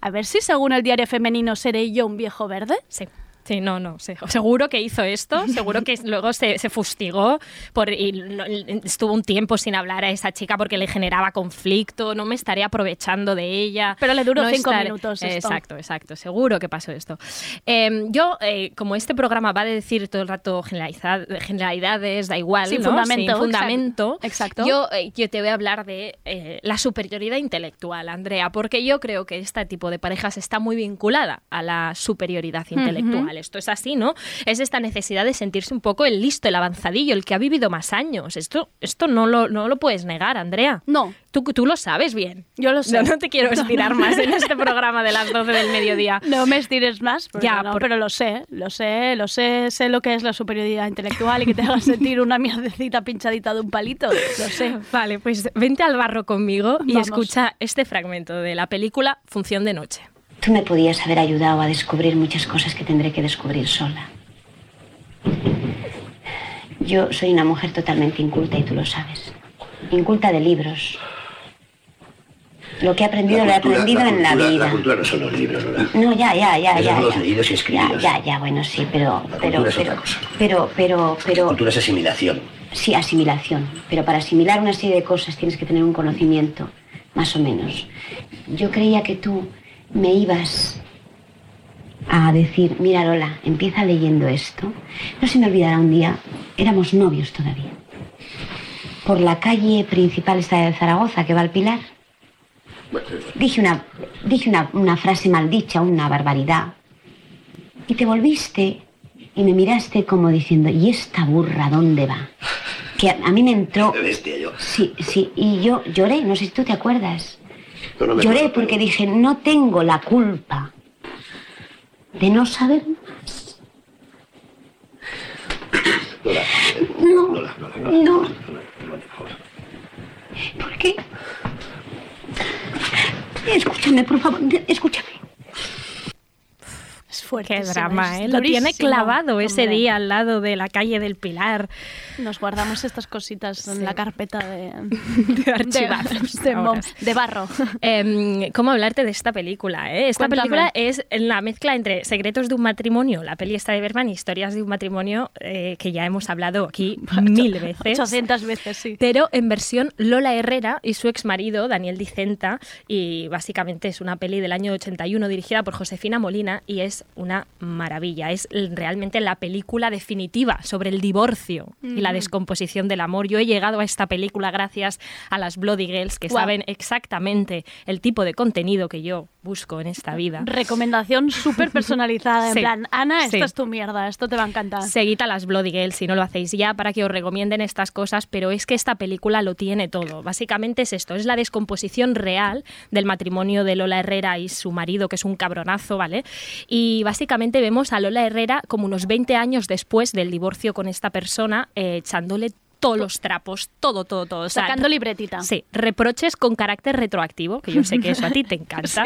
D: a ver si según el diario femenino seré yo un viejo verde.
E: Sí. Sí, no, no, seguro que hizo esto, seguro que luego se, se fustigó por, y no- estuvo un tiempo sin hablar a esa chica porque le generaba conflicto, no me estaré aprovechando de ella.
D: Pero le duró
E: no
D: cinco
E: estaré-
D: minutos esto.
E: Exacto, exacto, seguro que pasó esto. Eh, yo, eh, como este programa va a decir todo el rato generalidades, da igual,
D: Sin
E: ¿no?
D: fundamento,
E: Sin fundamento,
D: exacto.
E: yo, eh, yo te voy a hablar de eh, la superioridad intelectual, Andrea, porque yo creo que este tipo de parejas está muy vinculada a la superioridad intelectual. Esto es así, ¿no? Es esta necesidad de sentirse un poco el listo, el avanzadillo, el que ha vivido más años. Esto, esto no, lo, no lo puedes negar, Andrea.
D: No,
E: Tú, tú lo sabes bien.
D: yo lo sé.
E: No, no te quiero *laughs* estirar más en este programa de las 12 del mediodía.
D: No me estires más,
E: Ya,
D: no,
E: por-
D: pero lo sé, lo sé, lo sé, sé lo que es la superioridad intelectual y que te haga sentir una mierdecita pinchadita de un palito, lo sé.
E: Vale, pues vente al barro conmigo y
D: Vamos.
E: escucha este fragmento de la película Función de Noche.
K: Tú me podías haber ayudado a descubrir muchas cosas que tendré que descubrir sola. Yo soy una mujer totalmente inculta y tú lo sabes. Inculta de libros. Lo que he aprendido lo he aprendido en la vida.
L: La cultura no son los libros, ¿verdad?
K: No, ya, ya, ya,
L: Esos
K: ya.
L: son los
K: ya.
L: leídos y.
K: Ya, ya, ya, bueno, sí, pero,
L: La
K: pero,
L: cultura es
K: pero,
L: otra cosa.
K: pero, pero, pero,
L: Cultura es asimilación.
K: sí, asimilación. Pero para asimilar una serie de cosas tienes que tener un conocimiento, más o menos. Yo creía que tú me ibas a decir, mira Lola, empieza leyendo esto. No se me olvidará un día, éramos novios todavía. Por la calle principal esta de Zaragoza, que va al Pilar. Dije una, dije una, una frase maldicha, una barbaridad. Y te volviste y me miraste como diciendo, ¿y esta burra dónde va? Que a, a mí me entró...
L: Bestia yo.
K: Sí, sí, y yo lloré, no sé si tú te acuerdas.
L: No,
K: Lloré porque dije, no tengo la culpa de no saber más.
L: Lola,
K: No,
L: Lola, Lola, Lola,
K: no.
L: ¿Por
K: qué? Escúchame, por favor, escúchame.
D: Fuerte.
E: Qué drama, ¿eh? Lo tiene clavado ese día al lado de la calle del Pilar.
D: Nos guardamos estas cositas en la carpeta *laughs* de,
E: De archivazos
D: de, mom- de barro.
E: Em, ¿Cómo hablarte de esta película? eh? Esta
D: Cuéntame.
E: película es la mezcla entre Secretos de un matrimonio, la peli esta de Berman, y Historias de un matrimonio, eh, que ya hemos hablado aquí *laughs* mil veces.
D: 800 veces, sí.
E: Pero en versión Lola Herrera y su ex marido, Daniel Dicenta, y básicamente es una peli del año 81 dirigida por Josefina Molina y es una maravilla. Es realmente la película definitiva sobre el divorcio y la descomposición del amor. Yo he llegado a esta película gracias a las Bloody Girls que saben exactamente el tipo de contenido que yo busco en esta vida.
D: Recomendación súper personalizada. En *laughs*
E: Sí.
D: plan, Ana, esta
E: Sí.
D: es tu mierda, esto te va a encantar.
E: Seguid a las Bloody Girls si no lo hacéis ya para que os recomienden estas cosas, pero es que esta película lo tiene todo. Básicamente es esto, es la descomposición real del matrimonio de Lola Herrera y su marido, que es un cabronazo, ¿vale? Y básicamente vemos a Lola Herrera como unos 20 años después del divorcio con esta persona, eh, echándole todos los trapos, todo, todo, todo. O sea,
D: Sacando libretita.
E: Sí, reproches con carácter retroactivo, que yo sé que eso a ti te *laughs* encanta.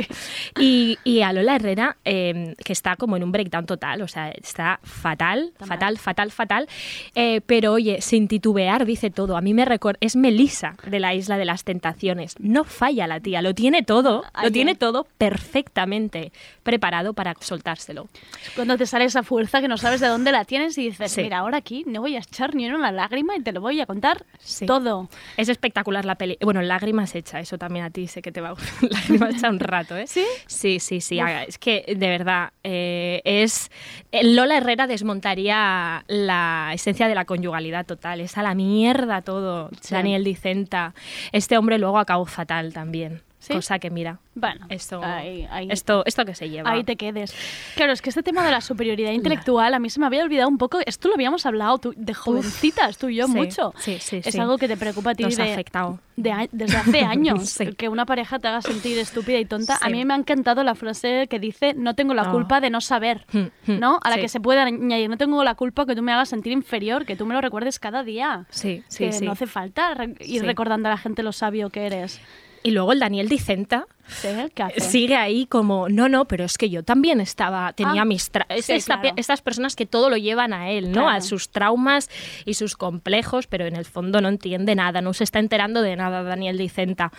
E: y, y a Lola Herrera, eh, que está como en un breakdown total, o sea, está fatal, fatal, fatal, fatal. Eh, pero oye, sin titubear, dice todo. A mí me recuerda, es Melissa de la Isla de las Tentaciones. No falla la tía, lo tiene todo,
D: Ay,
E: lo tiene
D: eh.
E: todo perfectamente preparado para soltárselo.
D: Cuando te sale esa fuerza que no sabes de dónde la tienes y dices,
E: Sí.
D: mira, ahora aquí no voy a echar ni una lágrima y te lo voy a contar
E: Sí.
D: todo.
E: Es espectacular la peli. Bueno, lágrimas hecha, eso también a ti sé que te va a gustar. *laughs* lágrimas hecha un rato, ¿eh?
D: ¿Sí?
E: Sí, sí, sí. Es que, de verdad, eh, es... eh, Lola Herrera desmontaría la esencia de la conyugalidad total. Es a la mierda todo.
D: Sí.
E: Daniel Dicenta. Este hombre luego acabó fatal también. Cosa que mira,
D: Bueno,
E: esto,
D: ahí- ahí-
E: esto, esto que se lleva.
D: Ahí te quedes. Claro, es que este tema de la superioridad *laughs* intelectual a mí se me había olvidado un poco. Esto lo habíamos hablado tú, de jovencitas, tú y yo,
E: Sí,
D: mucho.
E: sí, sí,
D: es
E: sí.
D: algo que te preocupa a ti
E: Nos ha
D: de-
E: afectado.
D: de desde hace *laughs* años.
E: Sí.
D: Que una pareja te haga sentir estúpida y tonta. A
E: Sí.
D: mí me ha encantado la frase que dice: No tengo la
E: Ah.
D: culpa de no saber.
E: Hmm, hmm,
D: ¿No? A la
E: sí.
D: que se puede añadir: No tengo la culpa que tú me hagas sentir inferior, que tú me lo recuerdes cada día.
E: Sí, sí,
D: que
E: sí.
D: no hace falta ir
E: Sí.
D: recordando a la gente lo sabio que eres.
E: Y luego el Daniel Dicenta sigue ahí como, no, no, pero es que yo también estaba, tenía
D: Ah,
E: mis... tra- es
D: sí,
E: esta-
D: claro.
E: Estas personas que todo lo llevan a él, ¿no?
D: Claro.
E: A sus traumas y sus complejos, pero en el fondo no entiende nada, no se está enterando de nada Daniel Dicenta.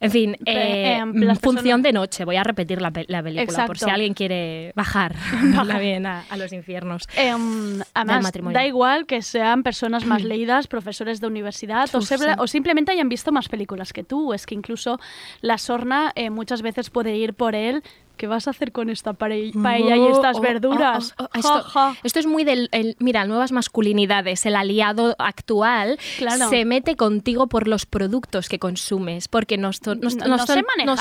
E: En fin, eh,
D: em, las
E: función de noche. Voy a repetir la, pe- la película por si alguien quiere bajar *laughs* *laughs* bien a, a los infiernos. Del
D: además,
E: matrimonio.
D: da igual que sean personas más leídas, profesores de universidad, o,
E: Uf,
D: se-
E: sí.
D: o simplemente hayan visto más películas que tú. Es que incluso la sorna eh, muchas veces puede ir por él. ¿Qué vas a hacer con esta paella y
E: Oh,
D: estas
E: oh,
D: verduras?
E: oh, oh,
D: Ja,
E: esto,
D: ja.
E: esto es muy del. el- mira, nuevas masculinidades. El aliado actual
D: Claro.
E: se mete contigo por los productos que consumes, porque no, son- no, son,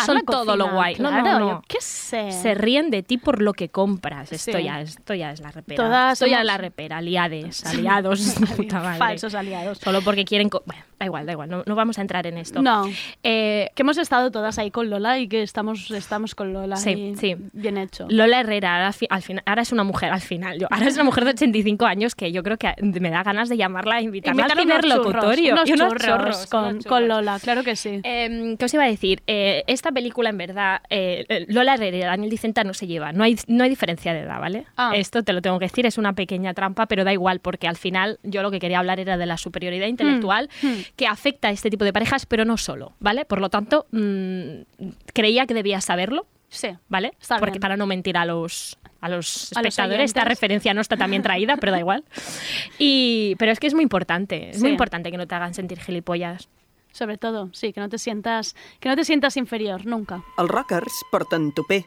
E: son todo lo guay. No, no,
D: claro,
E: no.
D: qué sé.
E: Se ríen de ti por lo que compras. Esto,
D: Sí.
E: ya, esto ya es la repera.
D: Todas
E: esto ya es la repera. Aliades, *laughs* aliados. puta madre.
D: Falsos aliados.
E: Solo porque quieren. Bueno, da igual, da igual. No, no vamos a entrar en esto.
D: No.
E: Eh,
D: Que hemos estado todas ahí con Lola y que estamos, estamos con Lola.
E: Sí, sí.
D: Bien hecho.
E: Lola Herrera, ahora, al final, ahora es una mujer al final. Yo, ahora es una mujer de 85 años que yo creo que me da ganas de llamarla, invitarla
D: Invitar
E: al primer
D: unos churros,
E: locutorio.
D: unos
E: y unos
D: churros con,
E: unos
D: con
E: churros.
D: Lola, claro que sí.
E: Eh, ¿Qué os iba a decir? Eh, esta película, en verdad, eh, Lola Herrera y Daniel Dicenta no se llevan. No hay, no hay diferencia de edad, ¿vale?
D: Ah.
E: Esto te lo tengo que decir, es una pequeña trampa, pero da igual, porque al final yo lo que quería hablar era de la superioridad intelectual
D: hmm.
E: Que afecta a este tipo de parejas, pero no solo, ¿vale? Por lo tanto, mm, creía que debías saberlo,
D: Sí.
E: ¿vale?
D: Está
E: Porque
D: bien.
E: para no mentir a los a los
D: A los
E: espectadores, esta referencia no está también traída, pero da igual. *laughs* Y, pero es que es muy importante, es muy
D: Sí.
E: importante que no te hagan sentir gilipollas.
D: Sobre todo, sí, que no te sientas, que no te sientas inferior, nunca.
M: Els rockers porten tupé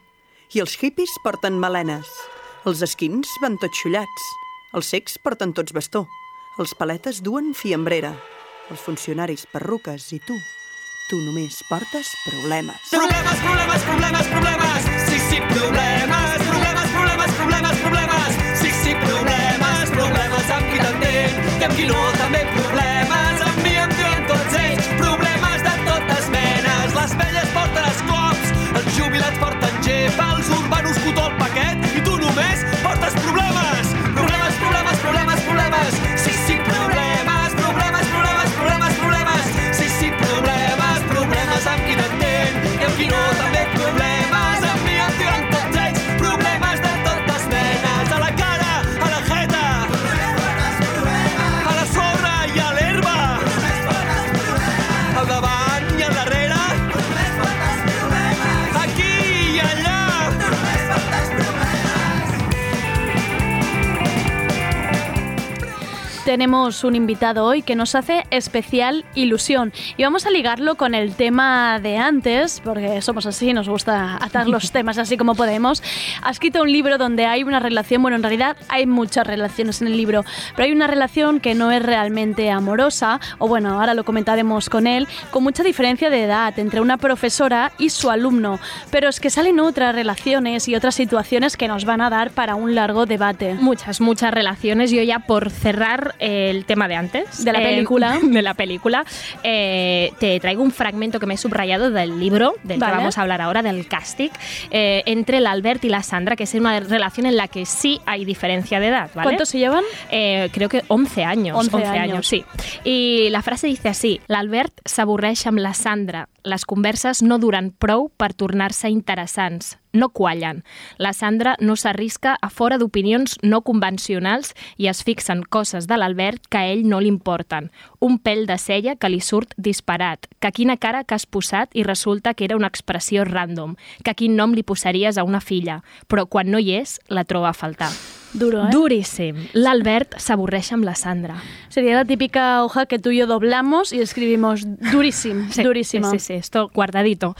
M: i els hippies porten melenes. Els esquins van tots xullats. Els secs porten tots bastó. Els paletes duen fiambrera. Els funcionaris perruques i tu, tu només portes problemes.
B: Problemes, problemes, problemes, problemes. Sí, sí, problemes. Problemes, problemes, problemes, problemes. Sí, sí, problemes. Problemes amb qui t'entenc i amb qui no també
D: Tenemos un invitado hoy que nos hace especial ilusión y vamos a ligarlo con el tema de antes, porque somos así, nos gusta atar los *laughs* temas así como podemos. Ha escrito un libro donde hay una relación, bueno, en realidad hay muchas relaciones en el libro, pero hay una relación que no es realmente amorosa, o bueno, ahora lo comentaremos con él, con mucha diferencia de edad entre una profesora y su alumno, pero es que salen otras relaciones y otras situaciones que nos van a dar para un largo debate.
E: Muchas, muchas relaciones. Yo ya por cerrar el tema de antes.
D: De la
E: eh,
D: película. *laughs*
E: de la película. eh, te traigo un fragmento que me he subrayado del libro, del
D: Vale.
E: que vamos a hablar ahora, del casting, eh, entre el Albert y la Sandra, que es una relación en la que sí hay diferencia de edad. ¿vale?
D: ¿Cuántos se llevan?
E: Eh, creo que 11 años.
D: 11
E: 11,
D: años.
E: años, sí. I la frase dice así, l'Albert s'avorreix amb la Sandra. Les converses no duren prou per tornar-se interessants. No quallen. La Sandra no s'arrisca a fora d'opinions no convencionals i es fixen coses de l'Albert que a ell no li importen. Un pèl de cella que li surt disparat, que quina cara que has posat i resulta que era una expressió random, que quin nom li posaries a una filla, però quan no hi és, la troba a faltar.
D: Duro, ¿eh?
E: Duríssim. L'Albert s'avorreix amb la Sandra.
D: Sería la típica hoja que tú y yo doblamos y escribimos durísimo,
E: Sí,
D: durísimo.
E: Sí, sí, sí, esto guardadito.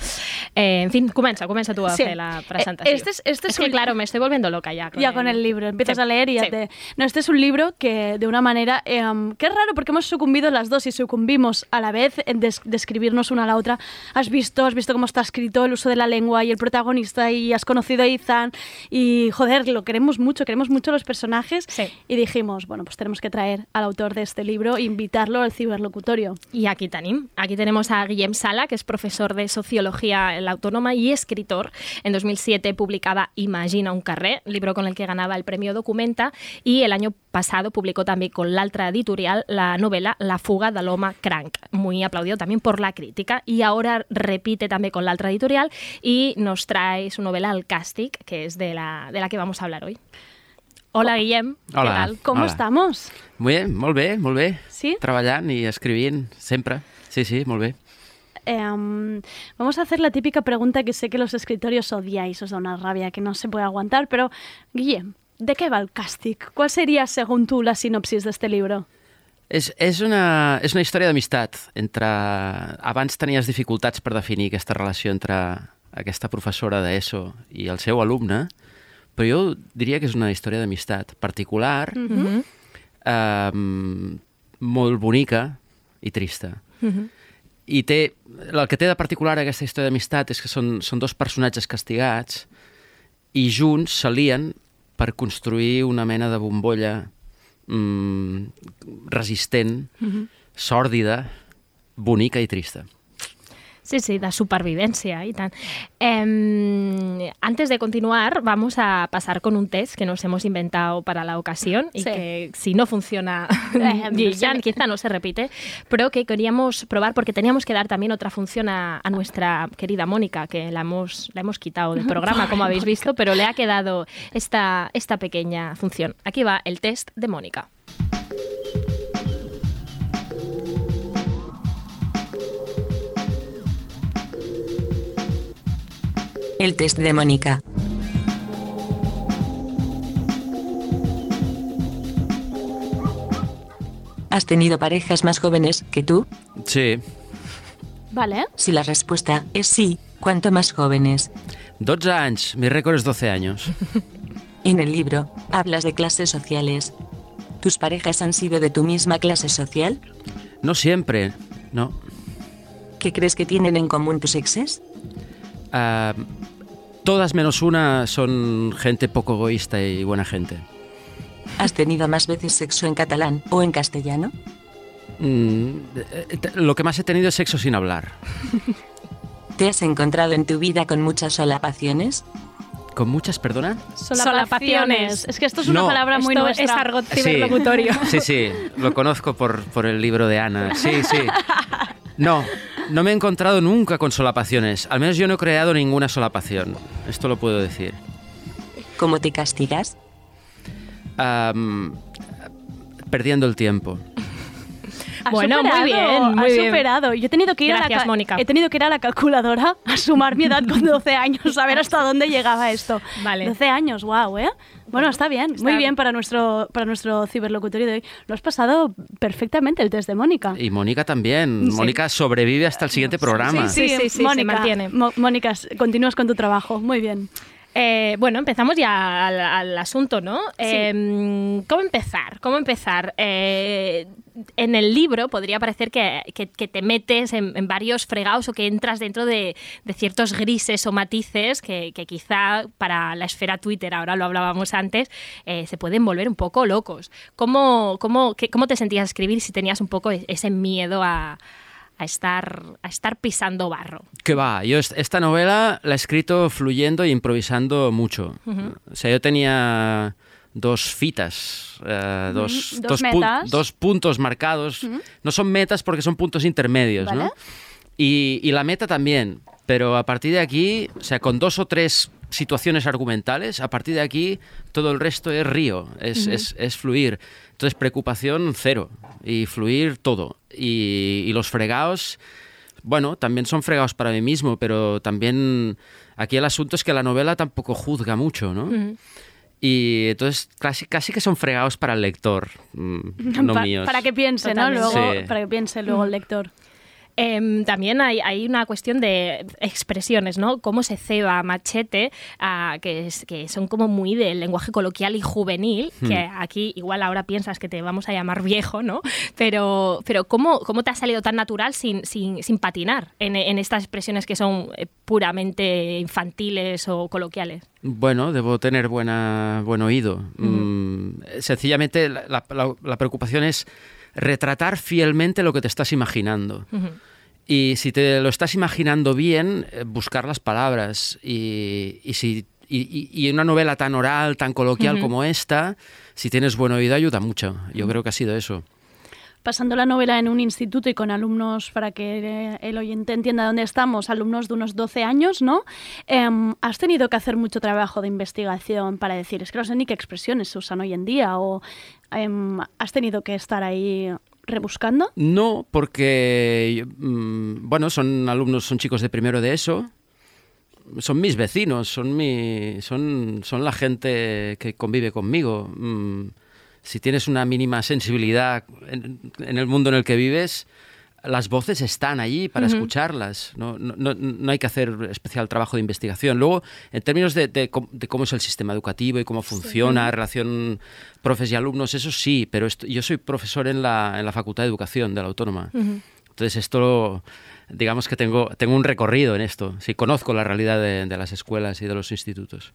E: Eh, en fin, comença, comença tu a
D: Sí.
E: fer la.
D: Eh, este es- este es
E: que,
D: un-
E: claro, me estoy volviendo loca ya.
D: ya con el libro, empiezas
E: Sí,
D: a leer y ya te... No, este es un libro que de una manera... em, que es raro porque hemos sucumbido las dos y sucumbimos a la vez en des- describirnos una a la otra. Has visto, has visto cómo está escrito el uso de la lengua y el protagonista y has conocido a Ethan y joder, lo queremos mucho, queremos mucho los personajes y dijimos, bueno, pues tenemos que traer al autor de este libro invitarlo al ciberlocutorio.
E: Y aquí tenim. Aquí tenemos a Guillem Sala, que es profesor de Sociología en la Autónoma y escritor. En 2007 publicaba Imagina un carrer, libro con el que ganaba el premio Documenta, y el año pasado publicó también con la otra editorial la novela La fuga de l'home crank, muy aplaudido también por la crítica, y ahora repite también con la otra editorial y nos trae su novela El Càstig, que es de la, de la que vamos a hablar hoy. Hola, Guillem.
N: Hola,
E: ¿Qué tal?
D: ¿Cómo
N: hola.
D: estamos?
N: Muy bé, molt bé, molt bé.
D: Sí?
N: Treballant i escrivint, sempre. Sí, sí, molt bé.
D: Em, vamos a hacer la típica pregunta que sé que los escritorios odiáis, os da una rabia que no se puede aguantar, pero Guillem, ¿de qué va el casting? ¿Cuál sería, según tú, la sinopsis de este libro?
N: És, és, una, és una història d'amistat entre... Abans tenies dificultats per definir aquesta relació entre aquesta professora d'ESO i el seu alumne, però jo diria que és una història d'amistat particular,
E: Mhm.
N: eh, molt bonica i trista.
E: Mhm.
N: I té, el que té de particular aquesta història d'amistat és que són, són dos personatges castigats i junts s'alien per construir una mena de bombolla mm, resistent,
E: Mhm.
N: sòrdida, bonica i trista.
E: Sí, sí, de supervivencia y tal. Em, antes de continuar, vamos a pasar con un test que nos hemos inventado para la ocasión y
D: Sí.
E: que si no funciona, *laughs* ya quizá no se repite, pero que queríamos probar porque teníamos que dar también otra función a, a nuestra querida Mónica, que la hemos, la hemos quitado del programa, como habéis visto, pero le ha quedado esta, esta pequeña función. Aquí va el test de Mónica.
O: El test de Mónica. ¿Has tenido parejas más jóvenes que tú?
N: Sí,
D: Vale.
O: Si la respuesta es sí, ¿cuánto más jóvenes?
N: 12 anys, mi récord es 12 años. *laughs*
O: En el libro, hablas de clases sociales. ¿Tus parejas han sido de tu misma clase social?
N: No siempre, no.
O: ¿Qué crees que tienen en común tus exes?
N: Ah, todas menos una son gente poco egoísta y buena gente.
O: ¿Has tenido más veces sexo en catalán o en castellano?
N: Mm, eh, te- lo que más he tenido es sexo sin hablar. *laughs*
O: ¿Te has encontrado en tu vida con muchas solapaciones?
N: ¿Con muchas, perdona?
D: Solapaciones. Es que esto es una
N: No.
D: palabra muy
E: Esto
D: nuestra.
E: es argot
N: Sí,
E: ciberlocutorio.
N: Sí, sí, lo conozco por, por el libro de Ana. Sí, sí. *laughs* No, no me he encontrado nunca con solapaciones. Al menos yo no he creado ninguna solapación. Esto lo puedo decir.
O: ¿Cómo te castigas?
N: Am, perdiendo el tiempo.
E: Bueno, muy bien, muy
D: has
E: bien.
D: superado. Yo he tenido que ir a
E: Gracias,
D: la ca-
E: Mónica.
D: he tenido que ir a la calculadora *laughs* a sumar mi edad con 12 años, a ver hasta *laughs* dónde llegaba esto.
E: Vale.
D: 12 años, wow, ¿eh? Bueno, está bien, muy bien para nuestro para nuestro ciberlocutorio de hoy. Lo has pasado perfectamente el test de Mónica.
N: Y Mónica también.
D: Sí.
N: Mónica sobrevive hasta el siguiente programa.
E: Sí, sí, sí, se
D: Mónica,
E: mantiene.
D: Mo- Mónica, continúas con tu trabajo, muy bien.
E: Eh, bueno, empezamos ya al, al asunto, ¿no? Eh, ¿Cómo empezar? ¿Cómo empezar? Eh, en el libro podría parecer que, que- que te metes en, en varios fregados o que entras dentro de, de ciertos grises o matices que, que quizá para la esfera Twitter, ahora lo hablábamos antes, eh, se pueden volver un poco locos. ¿Cómo, cómo, qué- cómo te sentías a escribir si tenías un poco e- ese miedo a, a estar, a estar pisando barro?
N: Que va, yo est- esta novela la he escrito fluyendo e improvisando mucho.
E: Ujú.
N: O sea, yo tenía dos fitas, eh, dos,
D: dos
N: pu-
D: metas.
N: dos puntos marcados. No son metas porque son puntos intermedios,
D: Vale.
N: ¿no? Y, y la meta también. Pero a partir de aquí, o sea, con dos o tres situaciones argumentales, a partir de aquí todo el resto es río, es, es, es fluir. Entonces, preocupación cero y fluir todo. Y, y los fregados, bueno, también son fregados para mí mismo, pero también aquí el asunto es que la novela tampoco juzga mucho, ¿no? Y entonces casi, casi que son fregados para el lector, mm, *laughs* no
D: Pa-
N: míos.
D: Para que piense, ¿no? Luego,
N: Sí.
D: Para que piense luego el lector.
E: Em, también hay, hay una cuestión de expresiones, ¿no? Cómo se ceba machete, ah, que, es- que son como muy del lenguaje coloquial y juvenil,
P: Hmm.
E: que aquí igual ahora piensas que te vamos a llamar viejo, ¿no? Pero, pero ¿cómo, ¿cómo te ha salido tan natural sin, sin, sin patinar en, en estas expresiones que son eh, puramente infantiles o coloquiales?
N: Bueno, debo tener buena, buen oído. Mm, sencillamente la, la- la- la preocupación es retratar fielmente lo que te estás imaginando. Y si te lo estás imaginando bien, eh, buscar las palabras. Y, y si, y, en una novela tan oral, tan coloquial como esta, si tienes buen oído, ayuda mucho. Yo creo que ha sido eso.
D: Pasando la novela en un instituto y con alumnos, para que eh, el oyente entienda dónde estamos, alumnos de unos 12 años, ¿no? Em, has tenido que hacer mucho trabajo de investigación para decir, es que no sé ni qué expresiones se usan hoy en día, o em, has tenido que estar ahí rebuscando.
N: No, porque, mm, bueno, son alumnos, son chicos de primero de eso. Son mis vecinos, son, mi, son, son la gente que convive conmigo. Si tienes una mínima sensibilidad en, en el mundo en el que vives, las voces están allí para escucharlas. No, no, no- no hay que hacer especial trabajo de investigación. Luego, en términos de, de cómo- de cómo es el sistema educativo y cómo funciona, relación profes y alumnos, eso sí, pero esto- yo soy profesor en la, en la Facultad de Educación de la Autónoma. Entonces esto, digamos que tengo, tengo un recorrido en esto. Sí, conozco la realidad de, de las escuelas y de los institutos.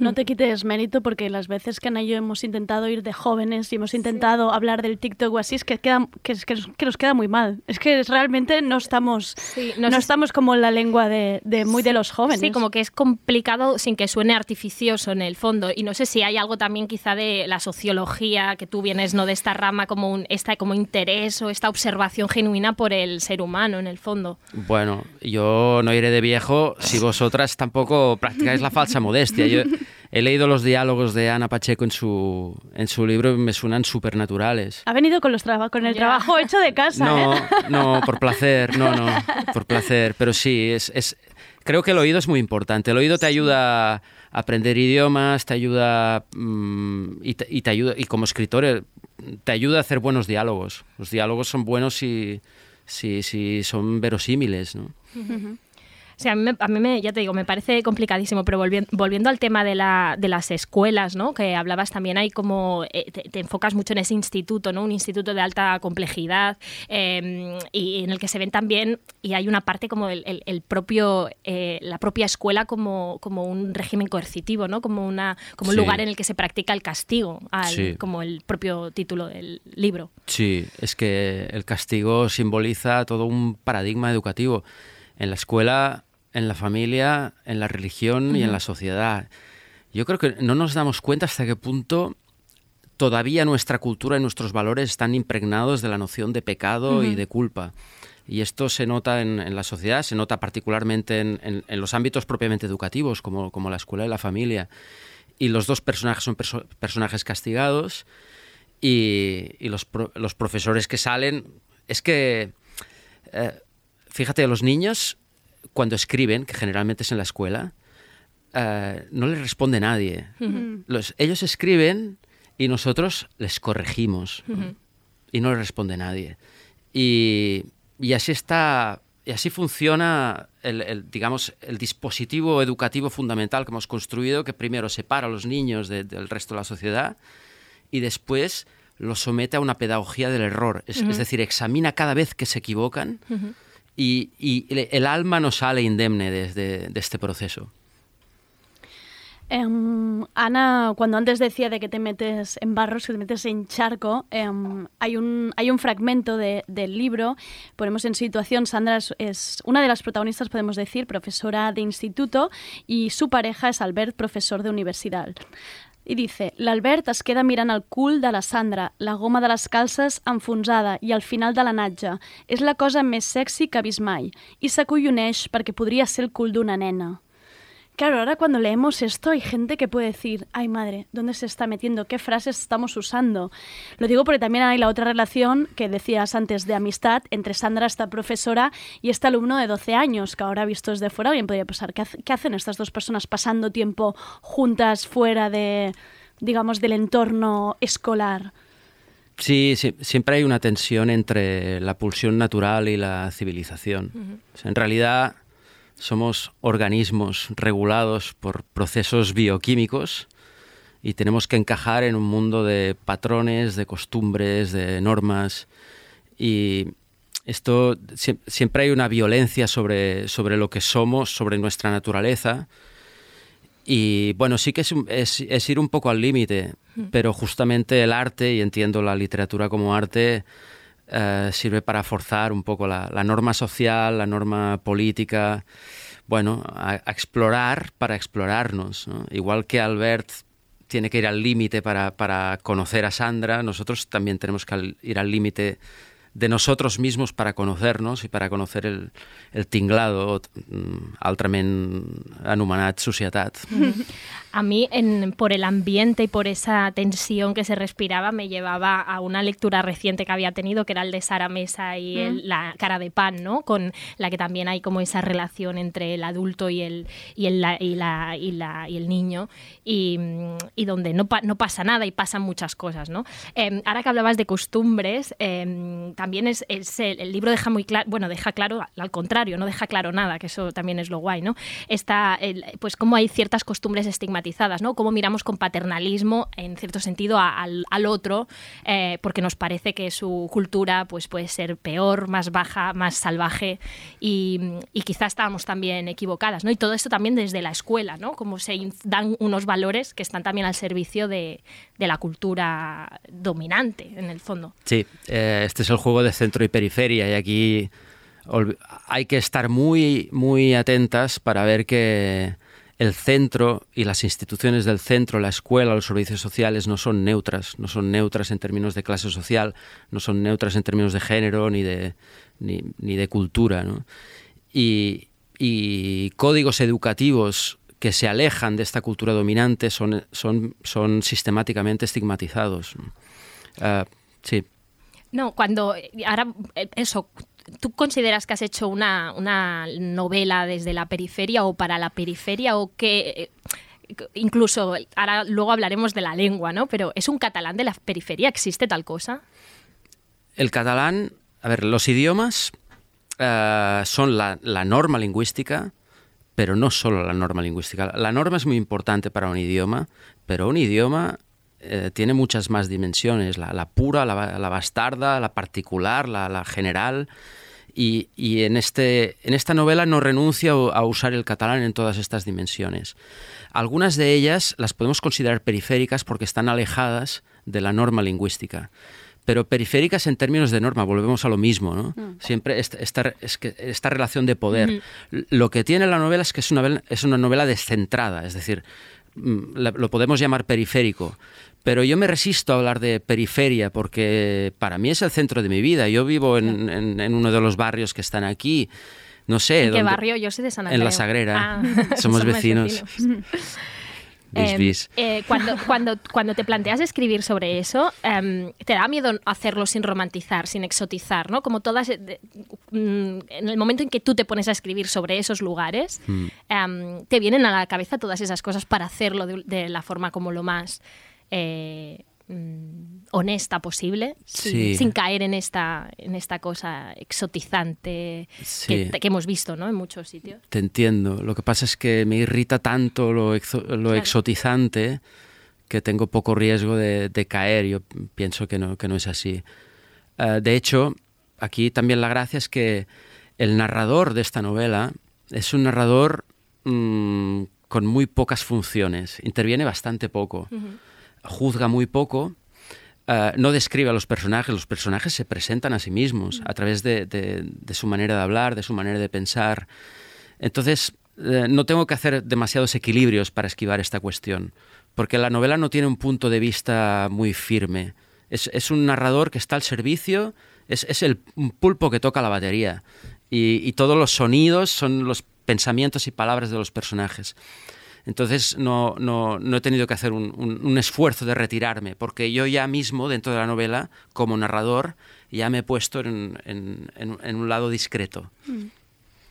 D: No te quites mérito porque las veces que Ana y yo hemos intentado ir de jóvenes y hemos intentado hablar del TikTok o así, es que, queda, que, es que, que nos queda muy mal. Es que realmente no estamos, no,
E: no sé-
D: estamos como en la lengua de, de muy de los jóvenes.
E: Sí, como que es complicado sin que suene artificioso en el fondo. Y no sé si hay algo también quizá de la sociología, que tú vienes no de esta rama como un esta como interés o esta observación genuina por el ser humano en el fondo.
N: Bueno, yo no iré de viejo si vosotras tampoco practicáis la falsa modestia. Yo he leído los diálogos de Ana Pacheco en su, en su libro y me suenan supernaturales.
D: Ha venido con, los traba- con el trabajo hecho de casa,
N: No,
D: ¿eh?
N: no, por placer, no, no, por placer. Pero sí, es, es, creo que el oído es muy importante. El oído te ayuda a aprender idiomas, te ayuda mm, y, te, y te ayuda y como escritor eh, te ayuda a hacer buenos diálogos. Los diálogos son buenos si, si, si son verosímiles, ¿no?
E: Sea, a mí, a mí me, ya te digo, me parece complicadísimo, pero volviendo, volviendo al tema de, la, de las escuelas, ¿no? Que hablabas también, hay como, eh, te, te enfocas mucho en ese instituto, ¿no? Un instituto de alta complejidad eh, y en el que se ven también, y hay una parte como el, el- el propio, eh, la propia escuela como, como un régimen coercitivo, ¿no? Como, una, como un
N: Sí.
E: lugar en el que se practica el castigo, al-
N: Sí.
E: como el propio título del libro.
N: Sí, es que el castigo simboliza todo un paradigma educativo en la escuela, en la familia, en la religión y en la sociedad. Yo creo que no nos damos cuenta hasta qué punto todavía nuestra cultura y nuestros valores están impregnados de la noción de pecado y de culpa. Y esto se nota en, en la sociedad, se nota particularmente en, en- en los ámbitos propiamente educativos, como, como la escuela y la familia. Y los dos personajes son perso- personajes castigados y, y los, pro- los profesores que salen, es que, eh, fíjate, los niños cuando escriben, que generalmente es en la escuela, eh, no les responde nadie. Los- ellos escriben y nosotros les corregimos y no les responde nadie. Y, y así está, y así funciona el, el, digamos, el dispositivo educativo fundamental que hemos construido, que primero separa a los niños de- del resto de la sociedad y después los somete a una pedagogía del error. Es decir, examina cada vez que se equivocan y, el, alma no sale indemne de, este proceso.
D: Em, Ana, cuando antes decía de que te metes en barros, que te metes en charco, em, hay, un, hay un fragmento de- del libro, ponemos en situación, Sandra es una de las protagonistas, podemos decir, profesora de instituto, y su pareja es Albert, profesor de universidad. I dice, l'Albert es queda mirant el cul de la Sandra, la goma de les calces enfonsada i al final de l'anatge. És la cosa més sexy que ha vist mai. I s'acolloneix perquè podria ser el cul d'una nena. Claro, ahora cuando leemos esto hay gente que puede decir, ay madre, ¿dónde se está metiendo? ¿Qué frases estamos usando? Lo digo porque también hay la otra relación que decías antes de amistad entre Sandra, esta profesora, y este alumno de 12 años, que ahora visto desde fuera bien podría pasar. ¿Qué, hace- qué hacen estas dos personas pasando tiempo juntas fuera de, digamos, del entorno escolar.
N: Sí, sí, siempre hay una tensión entre la pulsión natural y la civilización. O sea, en realidad somos organismos regulados por procesos bioquímicos y tenemos que encajar en un mundo de patrones, de costumbres, de normas. Y esto sie- siempre hay una violencia sobre, sobre lo que somos, sobre nuestra naturaleza. Y bueno, sí que es, es- es ir un poco al límite, pero justamente el arte, y entiendo la literatura como arte, eh, sirve para forzar un poco la, norma social, la norma política, bueno, a, explorar para explorarnos. ¿no? Igual que Albert tiene que ir al límite para, para conocer a Sandra, nosotros también tenemos que ir al límite de nosotros mismos para conocernos y para conocer el, el tinglado mm, altrament anomenat societat.
E: A mí, en- por el ambiente y por esa tensión que se respiraba, me llevaba a una lectura reciente que había tenido, que era el de Sara Mesa y el-
P: Mm.
E: la cara de pan, ¿no? Con la que también hay como esa relación entre el adulto y el, y el, la- y la- y la- y el niño, y, y donde no, pa- no pasa nada y pasan muchas cosas, ¿no? Eh, ahora que hablabas de costumbres, eh, también es, es el, el libro deja muy claro, bueno, deja claro al contrario, no deja claro nada, que eso también es lo guay, ¿no? Está, el- pues como hay ciertas costumbres estigmatizadas, ¿no? Cómo miramos con paternalismo, en cierto sentido, al, otro, eh, porque nos parece que su cultura pues, puede ser peor, más baja, más salvaje, y, y quizás estábamos también equivocadas, ¿no? Y todo esto también desde la escuela, ¿no? Como se dan unos valores que están también al servicio de, de la cultura dominante, en el fondo.
N: Sí, eh, este es el juego de centro y periferia y aquí hay que estar muy, muy atentas para ver que el centro y las instituciones del centro, la escuela, los servicios sociales no son neutras, no son neutras en términos de clase social, no son neutras en términos de género ni de, ni, ni de cultura. ¿no? Y, y códigos educativos que se alejan de esta cultura dominante son, son, son sistemáticamente estigmatizados. Ah, sí.
E: No, cuando ahora eh, eso, ¿tú consideras que has hecho una, una novela desde la periferia o para la periferia o que eh, incluso ahora luego hablaremos de la lengua, ¿no? Pero es un catalán de la periferia, ¿existe tal cosa?
N: El catalán, a ver, los idiomas eh, son la, la norma lingüística, pero no solo la norma lingüística. La norma es muy importante para un idioma, pero un idioma eh, tiene muchas más dimensiones, la, la pura, la, la bastarda, la particular, la, la general. Y, y en, este, en esta novela no renuncio a usar el catalán en todas estas dimensiones. Algunas de ellas las podemos considerar periféricas porque están alejadas de la norma lingüística. Pero periféricas en términos de norma, volvemos a lo mismo, ¿no?
P: Mm.
N: Siempre esta, esta, relación de poder.
P: Ujú.
N: Lo que tiene la novela es que es una, novela- es una novela descentrada, es decir, mm, lo podemos llamar periférico. Pero yo me resisto a hablar de periferia porque para mí es el centro de mi vida. Yo vivo en, en- en uno de los barrios que están aquí. No sé.
E: ¿En qué barrio? Yo soy de San
N: En la. Sagrera.
E: Ah, *laughs* *laughs*
N: Somos vecinos.
E: vecinos.
N: Bis,
E: Em,
N: bis.
E: eh, cuando, cuando, cuando te planteas escribir sobre eso, em, te da miedo hacerlo sin romantizar, sin exotizar, ¿no? Como todas. eh, de- mm, en el momento en que tú te pones a escribir sobre esos lugares,
N: Mm.
E: em, te vienen a la cabeza todas esas cosas para hacerlo de, de la forma como lo más. Eh, mm, honesta posible, sin,
N: Sí.
E: sin caer en esta, en esta cosa exotizante
N: Sí.
E: que, que hemos visto ¿no? en muchos sitios.
N: Te entiendo. Lo que pasa es que me irrita tanto lo, exo- lo exotizante que tengo poco riesgo de, de caer. Yo pienso que no, que no es así. Eh, de hecho, aquí también la gracia es que el narrador de esta novela es un narrador mm, con muy pocas funciones. Interviene bastante poco. Juzga muy poco. eh, no describe a los personajes, los personajes se presentan a sí mismos a través de, de- su manera de hablar, de su manera de pensar. Entonces, eh, no tengo que hacer demasiados equilibrios para esquivar esta cuestión, porque la novela no tiene un punto de vista muy firme. Es, es un narrador que está al servicio, es, es el pulpo que toca la batería, y todos los sonidos son los pensamientos y palabras de los personajes. Entonces no, no, no he tenido que hacer un, un- esfuerzo de retirarme, porque yo ya mismo, dentro de la novela, como narrador, ya me he puesto en, en- un lado discreto.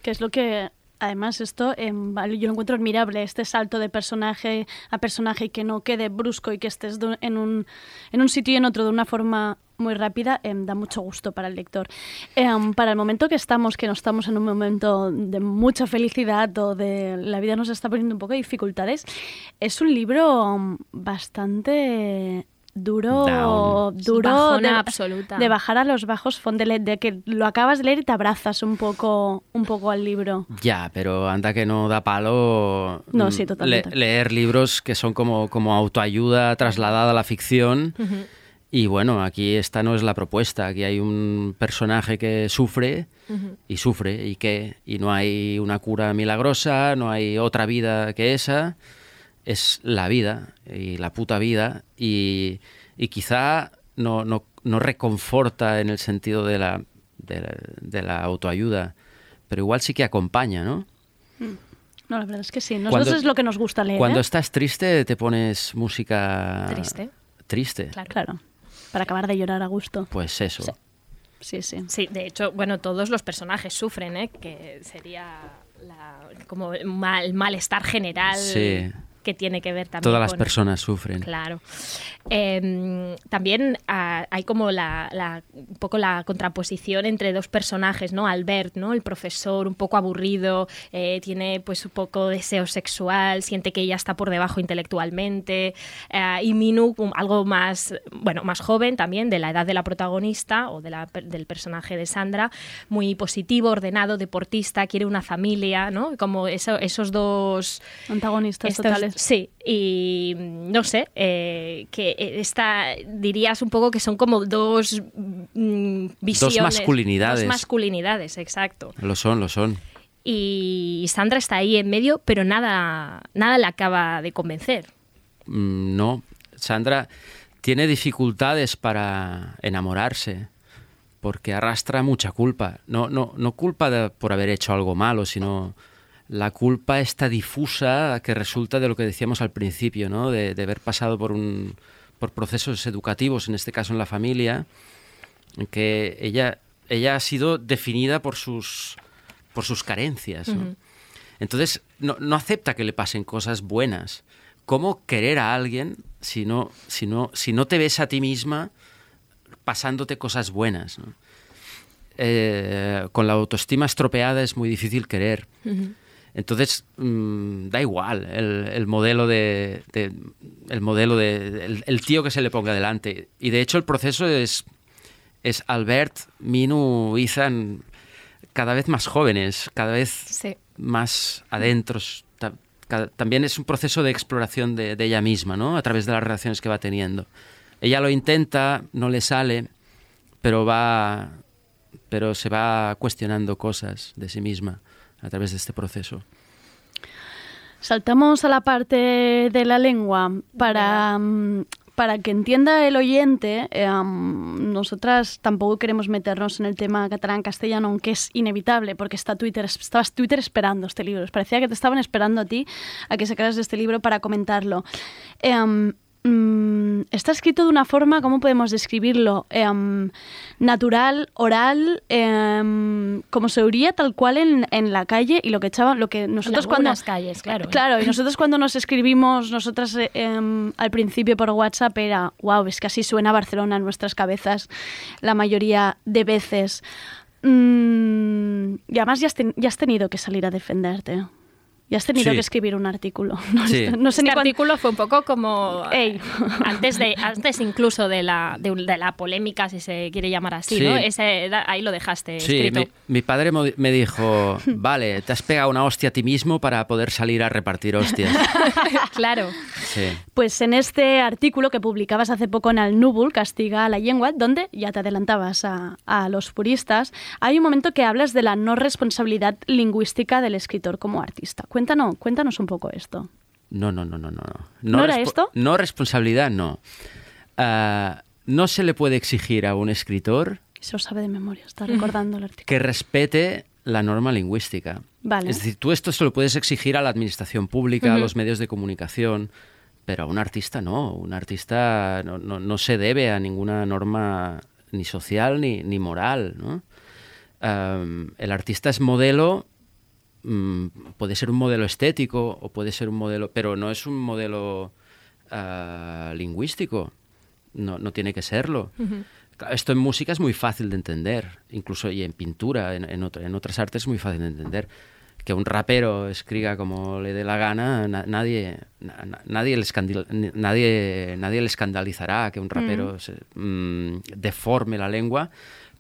D: que es lo que Además, esto em, yo lo encuentro admirable, este salto de personaje a personaje y que no quede brusco y que estés en un, en un sitio y en otro de una forma muy rápida, em, da mucho gusto para el lector. Em, para el momento que estamos, que no estamos en un momento de mucha felicidad o de la vida nos está poniendo un poco de dificultades, es un libro em, bastante duro,
E: Down.
D: duro
E: Bajona
D: de,
E: absoluta.
D: de bajar a los bajos fondos, de, de que lo acabas de leer y te abrazas un poco, un poco al libro.
N: Ya, pero anda que no da palo
D: No,
N: mm,
D: sí, totalmente.
N: le- leer libros que son como, como autoayuda trasladada a la ficción. Y bueno, aquí esta no es la propuesta. Aquí hay un personaje que sufre y sufre y que y no hay una cura milagrosa, no hay otra vida que esa. Es la vida y la puta vida y, y quizá no, no, no reconforta en el sentido de la, de la, de la autoayuda, pero igual sí que acompaña, ¿no?
D: No, la verdad es que sí. Nosotros
N: Cuando-
D: es lo que nos gusta leer.
N: Cuando
D: ¿eh?
N: estás triste te pones música
E: Triste.
N: triste.
D: Claro. Para acabar de llorar a gusto.
N: Pues eso.
D: Sí, sí.
E: Sí, de hecho, bueno, todos los personajes sufren, ¿eh? Que sería la- como el, mal- el malestar general
N: Sí.
E: Que tiene que ver también
N: Todas las
E: con-
N: personas sufren.
E: Claro. Eh, también ah, hay como la, la- un poco la contraposición entre dos personajes, ¿no? Albert, ¿no? El profesor, un poco aburrido, eh, tiene pues un poco deseo sexual, siente que ella está por debajo intelectualmente. eh, y Minu, algo más, bueno, más joven también, de la edad de la protagonista o de la del personaje de Sandra, muy positivo, ordenado, deportista, quiere una familia, ¿no? Como eso- esos dos
D: Antagonistas
E: estos- Sí, y mm, no sé, eh, que esta dirías un poco que son como dos mm, visiones.
N: masculinidades.
E: Dos masculinidades, exacto.
N: Lo son, lo son.
E: Y Sandra está ahí en medio, pero nada, nada le acaba de convencer.
N: Mm, No, Sandra tiene dificultades para enamorarse porque arrastra mucha culpa. No, no, no culpa de- por haber hecho algo malo, sino la culpa está difusa que resulta de lo que decíamos al principio, ¿no? de, de haber pasado por, un, por procesos educativos, en este caso en la familia, en que ella, ella ha sido definida por sus, por sus carencias. Entonces, no, no acepta que le pasen cosas buenas. ¿Cómo querer a alguien si no, si no, si no te ves a ti misma pasándote cosas buenas? ¿no? Eh, con la autoestima estropeada es muy difícil querer. Entonces, mm, da igual el, el modelo de, de- el modelo de el, el tío que se le ponga delante. Y de hecho el proceso es es Albert, Minu, Ethan cada vez más jóvenes, cada vez
E: Sí.
N: más adentros. También es un proceso de exploración de, de ella misma, ¿no? A través de las relaciones que va teniendo. Ella lo intenta, no le sale, pero va, pero se va cuestionando cosas de sí misma a través de este proceso.
D: Saltamos a la parte de la lengua para, mm, para que entienda el oyente. eh, nosotras tampoco queremos meternos en el tema catalán-castellano, aunque es inevitable, porque está Twitter, estabas Twitter esperando este libro. Parecía que te estaban esperando a ti a que sacaras este libro para comentarlo. Eh, mm, está escrito de una forma, ¿cómo podemos describirlo? Eh, natural, oral, em, como se oiría tal cual en, en la calle y lo que echaban, lo que nosotros cuando
E: algunas calles, claro, ¿eh?
D: claro, y nosotros cuando nos escribimos, nosotras eh, em, al principio por WhatsApp era, wow, es que así suena Barcelona en nuestras cabezas la mayoría de veces. Mm, y además ya has, ten- ya has tenido que salir a defenderte. Ya has tenido
E: Sí.
D: que escribir un artículo. *laughs* No,
N: Sí.
D: no sé
E: este
D: ni cuán-
E: artículo fue un poco como *laughs* eh, antes de antes incluso de la de, de la polémica si se quiere llamar así
N: Sí.
E: no Ese, ahí lo dejaste
N: Sí,
E: escrito
N: mi, mi padre me dijo, *laughs* vale, te has pegado una hostia a ti mismo para poder salir a repartir hostias.
E: claro
N: Sí.
D: Pues en este artículo que publicabas hace poco en el Núvol, Castiga a la Lengua, donde ya te adelantabas a, a los puristas, hay un momento que hablas de la no responsabilidad lingüística del escritor como artista. Cuéntanos, cuéntanos un poco esto.
N: No, no, no, no, no.
D: ¿No era
N: respo-
D: esto?
N: No responsabilidad, no. Ah, no se le puede exigir a un escritor
D: Eso lo sabe de memoria, está recordando el artículo.
N: que respete la norma lingüística.
D: Vale.
N: Es decir, tú esto se lo puedes exigir a la administración pública, a los medios de comunicación, pero a un artista no. Un artista no, no- no se debe a ninguna norma ni social ni, ni moral. ¿no? Am, el artista es modelo mm, puede ser un modelo estético o puede ser un modelo, pero no es un modelo ah, lingüístico. No, no tiene que serlo. Esto en música es muy fácil de entender, incluso y en pintura, en, en en otras artes es muy fácil de entender. Que un rapero escriba como le dé la gana, na- nadie, na- na- nadie, le nadie, nadie le escandalizará que un rapero
P: Mm.
N: se- mm, deforme la lengua.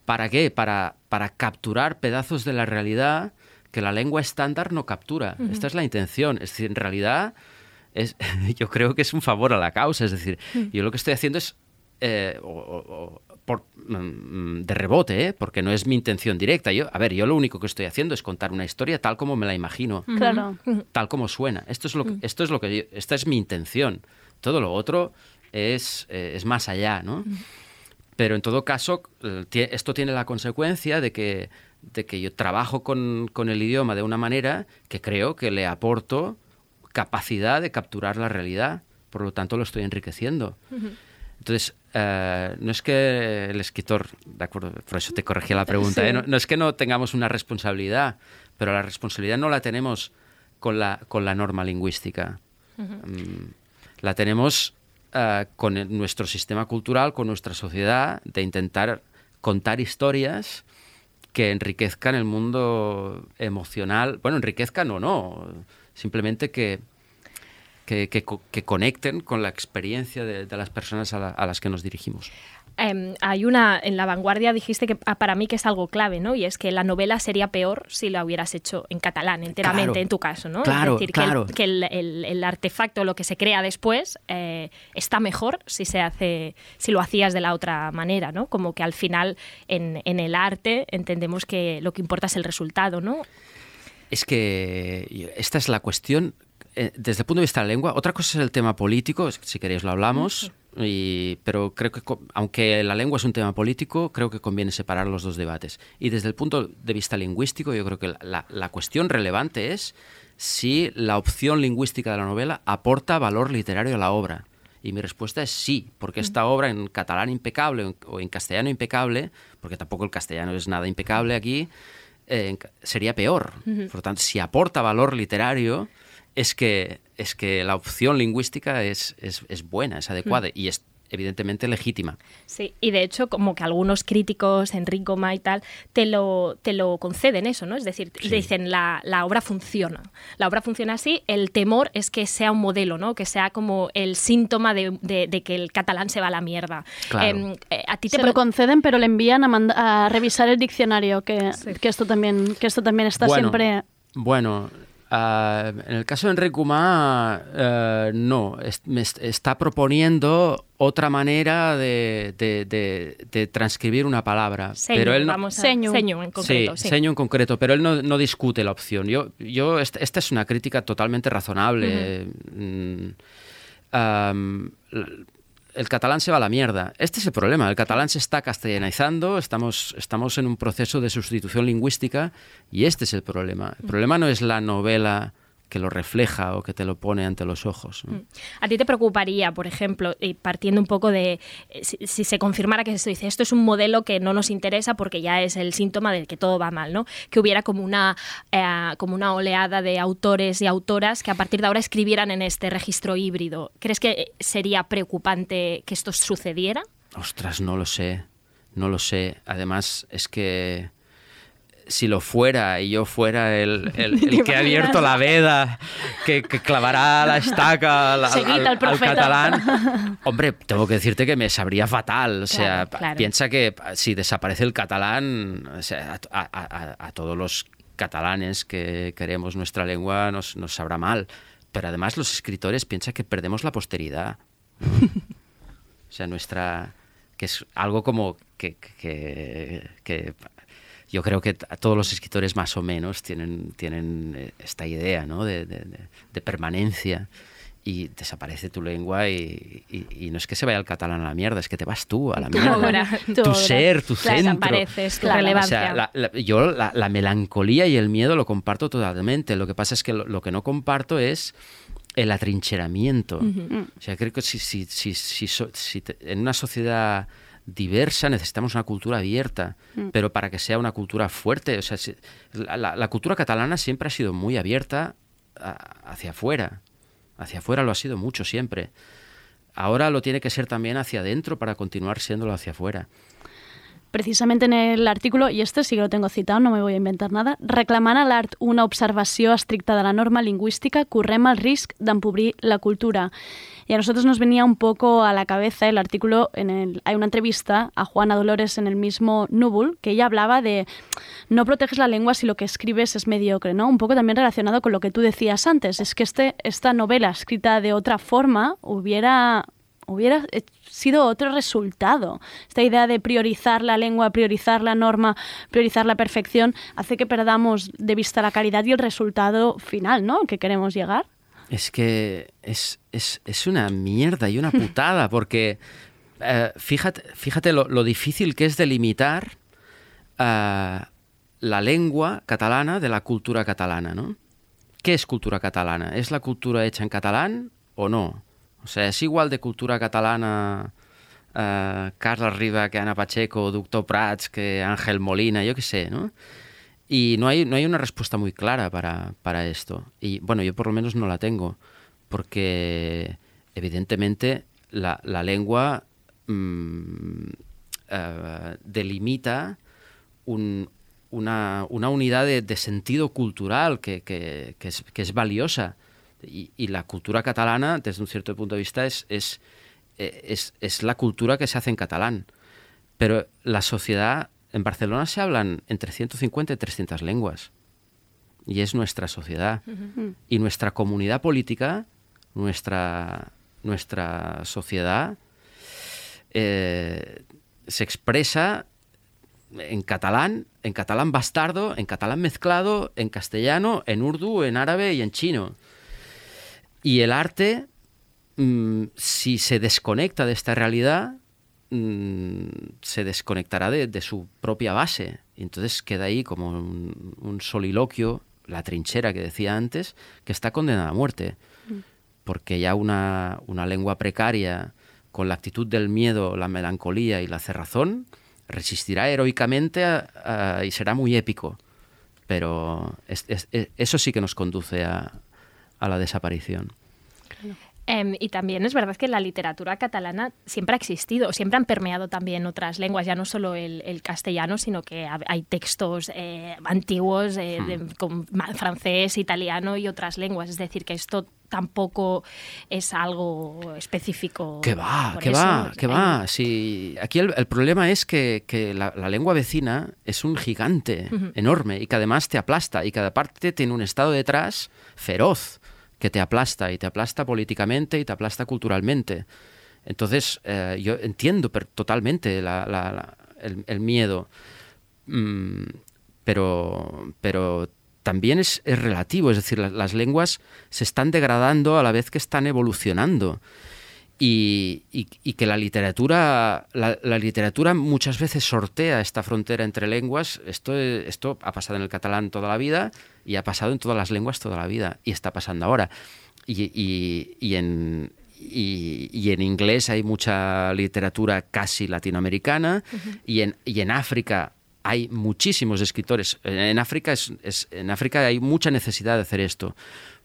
N: ¿Para qué? Para, para capturar pedazos de la realidad que la lengua estándar no captura. Esta es la intención. Es decir, en realidad, es, *laughs* yo creo que es un favor a la causa. Es decir,
P: Mm.
N: yo lo que estoy haciendo es eh, o- por, mm, de rebote, ¿eh? porque no es mi intención directa. Yo, a ver, yo lo único que estoy haciendo es contar una historia tal como me la imagino,
D: Claro.
N: tal como suena. Esto es lo que, esto es lo que yo- esta es mi intención. Todo lo otro es, eh, es más allá, ¿no? Pero en todo caso, esto tiene la consecuencia de que, de que yo trabajo con, con el idioma de una manera que creo que le aporto capacidad de capturar la realidad. Por lo tanto, lo estoy enriqueciendo. Entonces, eh, no es que el escritor, de acuerdo, por eso te corregí la pregunta, *laughs*
P: Sí.
N: ¿eh? no, no es que no tengamos una responsabilidad, pero la responsabilidad no la tenemos con la, con la norma lingüística. Mm, la tenemos eh, con el- nuestro sistema cultural, con nuestra sociedad, de intentar contar historias que enriquezcan el mundo emocional. Bueno, enriquezcan o no, simplemente que, que, que co- que conecten con la experiencia de, de las personas a, la- a las que nos dirigimos.
E: Em, hay una, en la vanguardia dijiste que ah, para mí que es algo clave, ¿no? Y es que la novela sería peor si la hubieras hecho en catalán enteramente,
N: Claro.
E: en tu caso, ¿no?
N: Claro,
E: es decir,
N: claro.
E: que, el, que el- el- el artefacto, lo que se crea después, eh, está mejor si se hace, si lo hacías de la otra manera, ¿no? Como que al final en, en el arte entendemos que lo que importa es el resultado, ¿no?
N: Es que esta es la cuestión desde el punto de vista de la lengua. Otra cosa es el tema político, si queréis lo hablamos, y- pero creo que aunque la lengua es un tema político, creo que conviene separar los dos debates. Y desde el punto de vista lingüístico, yo creo que la, la- cuestión relevante es si la opción lingüística de la novela aporta valor literario a la obra. Y mi respuesta es sí, porque esta obra en catalán impecable o en- castellano impecable, porque tampoco el castellano es nada impecable aquí, eh, sería peor. Por lo tanto, si aporta valor literario, es que, es que la opción lingüística es, es, es buena, es adecuada
E: Mm.
N: y es evidentemente legítima.
E: Sí, y de hecho, como que algunos críticos, Enrique Goma y tal, te lo, te lo conceden eso, ¿no? Es decir,
N: Sí.
E: dicen la, la obra funciona. La obra funciona así, el temor es que sea un modelo, ¿no? Que sea como el síntoma de, de- de que el catalán se va a la mierda.
D: Claro.
E: Em, eh, a ti te
D: Se lo conceden, pero le envían a, manda- a revisar el diccionario, que, que esto también que esto también está
N: Bueno,
D: siempre...
N: Bueno, ah, en el caso de Enrique Gumá, eh, no, es- me est- está proponiendo otra manera de, de- de- de transcribir una palabra.
E: Señu,
N: pero él no,
E: vamos a-. Señu en concreto, sí.
N: señu en concreto, pero él no, no discute la opción. Yo, yo esta, esta es una crítica totalmente razonable. Mm, l- el catalán se va a la mierda. Este es el problema. El catalán se está castellanizando, estamos, estamos en un proceso de sustitución lingüística y este es el problema. El problema no es la novela que lo refleja o que te lo pone ante los ojos. ¿no?
E: ¿A ti te preocuparía, por ejemplo, y partiendo un poco de eh, si, si se confirmara que se dice esto es un modelo que no nos interesa porque ya es el síntoma de que todo va mal, ¿no? Que hubiera como una eh, como una oleada de autores y autoras que a partir de ahora escribieran en este registro híbrido. ¿Crees que sería preocupante que esto sucediera?
N: Ostras, no lo sé. No lo sé. Además, es que si lo fuera y yo fuera el, *laughs* el- el
D: ¿Te
N: que ha abierto la veda, que, que clavará la estaca al, al-
D: Seguid al
N: al
D: profeta.
N: catalán, *laughs* hombre, tengo que decirte que me sabría fatal. O sea,
D: Claro, claro.
N: piensa que si desaparece el catalán, o sea, a, a- a- a todos los catalanes que queremos nuestra lengua nos, nos sabrá mal. Pero además los escritores piensan que perdemos la posteridad. *laughs* O sea, nuestra. que es algo como que, que, que yo creo que todos los escritores más o menos tienen, tienen eh, esta idea ¿no? de, de- de- permanencia y desaparece tu lengua y, y- y no es que se vaya el catalán a la mierda, es que te vas tú a la mierda.
E: obra, tu
N: ser, tu
E: Claro,
N: centro.
E: desapareces, tu
N: O sea,
E: relevancia.
N: la- la- yo la, la melancolía y el miedo lo comparto totalmente. Lo que pasa es que lo, lo que no comparto es el atrincheramiento.
P: Ujú.
N: O sea, creo que si, si, si, si so- si te- en una sociedad diversa, necesitamos una cultura abierta,
P: Mm.
N: pero para que sea una cultura fuerte, o sea, si- la, cultura catalana siempre ha sido muy abierta a- hacia afuera, hacia afuera lo ha sido mucho siempre. Ahora lo tiene que ser también hacia adentro para continuar siéndolo hacia afuera.
D: Precisament en el artículo, i este sí que lo tengo citado, no me voy a inventar nada, reclamant a l'art una observació estricta de la norma lingüística, correm el risc d'empobrir la cultura. Y a nosotros nos venía un poco a la cabeza el artículo, en el, hay una entrevista a Juana Dolores en el mismo Núvol, que ella hablaba de no proteges la lengua si lo que escribes es mediocre, ¿no? Un poco también relacionado con lo que tú decías antes, es que este, esta novela escrita de otra forma hubiera hubiera sido otro resultado. Esta idea de priorizar la lengua, priorizar la norma, priorizar la perfección, hace que perdamos de vista la calidad y el resultado final, ¿no? Que queremos llegar.
N: Es que es, es, es una mierda y una putada, porque eh, fíjate, fíjate lo, lo difícil que es delimitar eh, la lengua catalana de la cultura catalana, ¿no? ¿Qué es cultura catalana? ¿Es la cultura hecha en catalán o no? O sea, ¿es igual de cultura catalana eh, Carla Riba que Ana Pacheco, Doctor Prats, que Ángel Molina, yo qué sé, ¿no? Y no hay, no hay una respuesta muy clara para, para esto. Y bueno, yo por lo menos no la tengo, porque evidentemente la, lengua eh, delimita un- una, una unidad de, sentido cultural que, que- que es, valiosa. Y, la cultura catalana, desde un cierto punto de vista, es, es, eh, es, es la cultura que se hace en catalán. Pero la sociedad, en Barcelona se hablan entre 150 y 300 lenguas. Y es nuestra sociedad. Y nuestra comunidad política, nuestra, nuestra sociedad, eh, se expresa en catalán, en catalán bastardo, en catalán mezclado, en castellano, en urdu, en árabe y en chino. Y el arte, mm, si se desconecta de esta realidad, mm, se desconectará de, de su propia base. Y entonces queda ahí como un, un soliloquio, la trinchera que decía antes, que está condenada a muerte. Porque ya una, una lengua precaria, con la actitud del miedo, la melancolía y la cerrazón, resistirá heroicamente a- a- y será muy épico. Pero es- es- es- eso sí que nos conduce a, a la desaparición.
E: Em, y también es verdad que la literatura catalana siempre ha existido, siempre han permeado también otras lenguas, ya no solo el, el castellano, sino que ha- hay textos eh, antiguos eh, de- con ma- francés, italiano y otras lenguas. Es decir, que esto tampoco es algo específico.
N: Que va, que va, que
E: Hay-
N: va. Sí, aquí el, el problema es que, que la, la lengua vecina es un gigante enorme y que además te aplasta y cada parte tiene un estado detrás feroz que te aplasta y te aplasta políticamente y te aplasta culturalmente. Entonces, eh, yo entiendo totalmente el, miedo, Mm, pero, pero también es, es relativo, es decir, la- las lenguas se están degradando a la vez que están evolucionando. Y, y- y que la literatura, la, la literatura muchas veces sortea esta frontera entre lenguas. Esto, esto ha pasado en el catalán toda la vida y ha pasado en todas las lenguas toda la vida y está pasando ahora. Y, en, y, y en inglés hay mucha literatura casi latinoamericana y, en, y en África hay muchísimos escritores. En África, es, es- en África hay mucha necesidad de hacer esto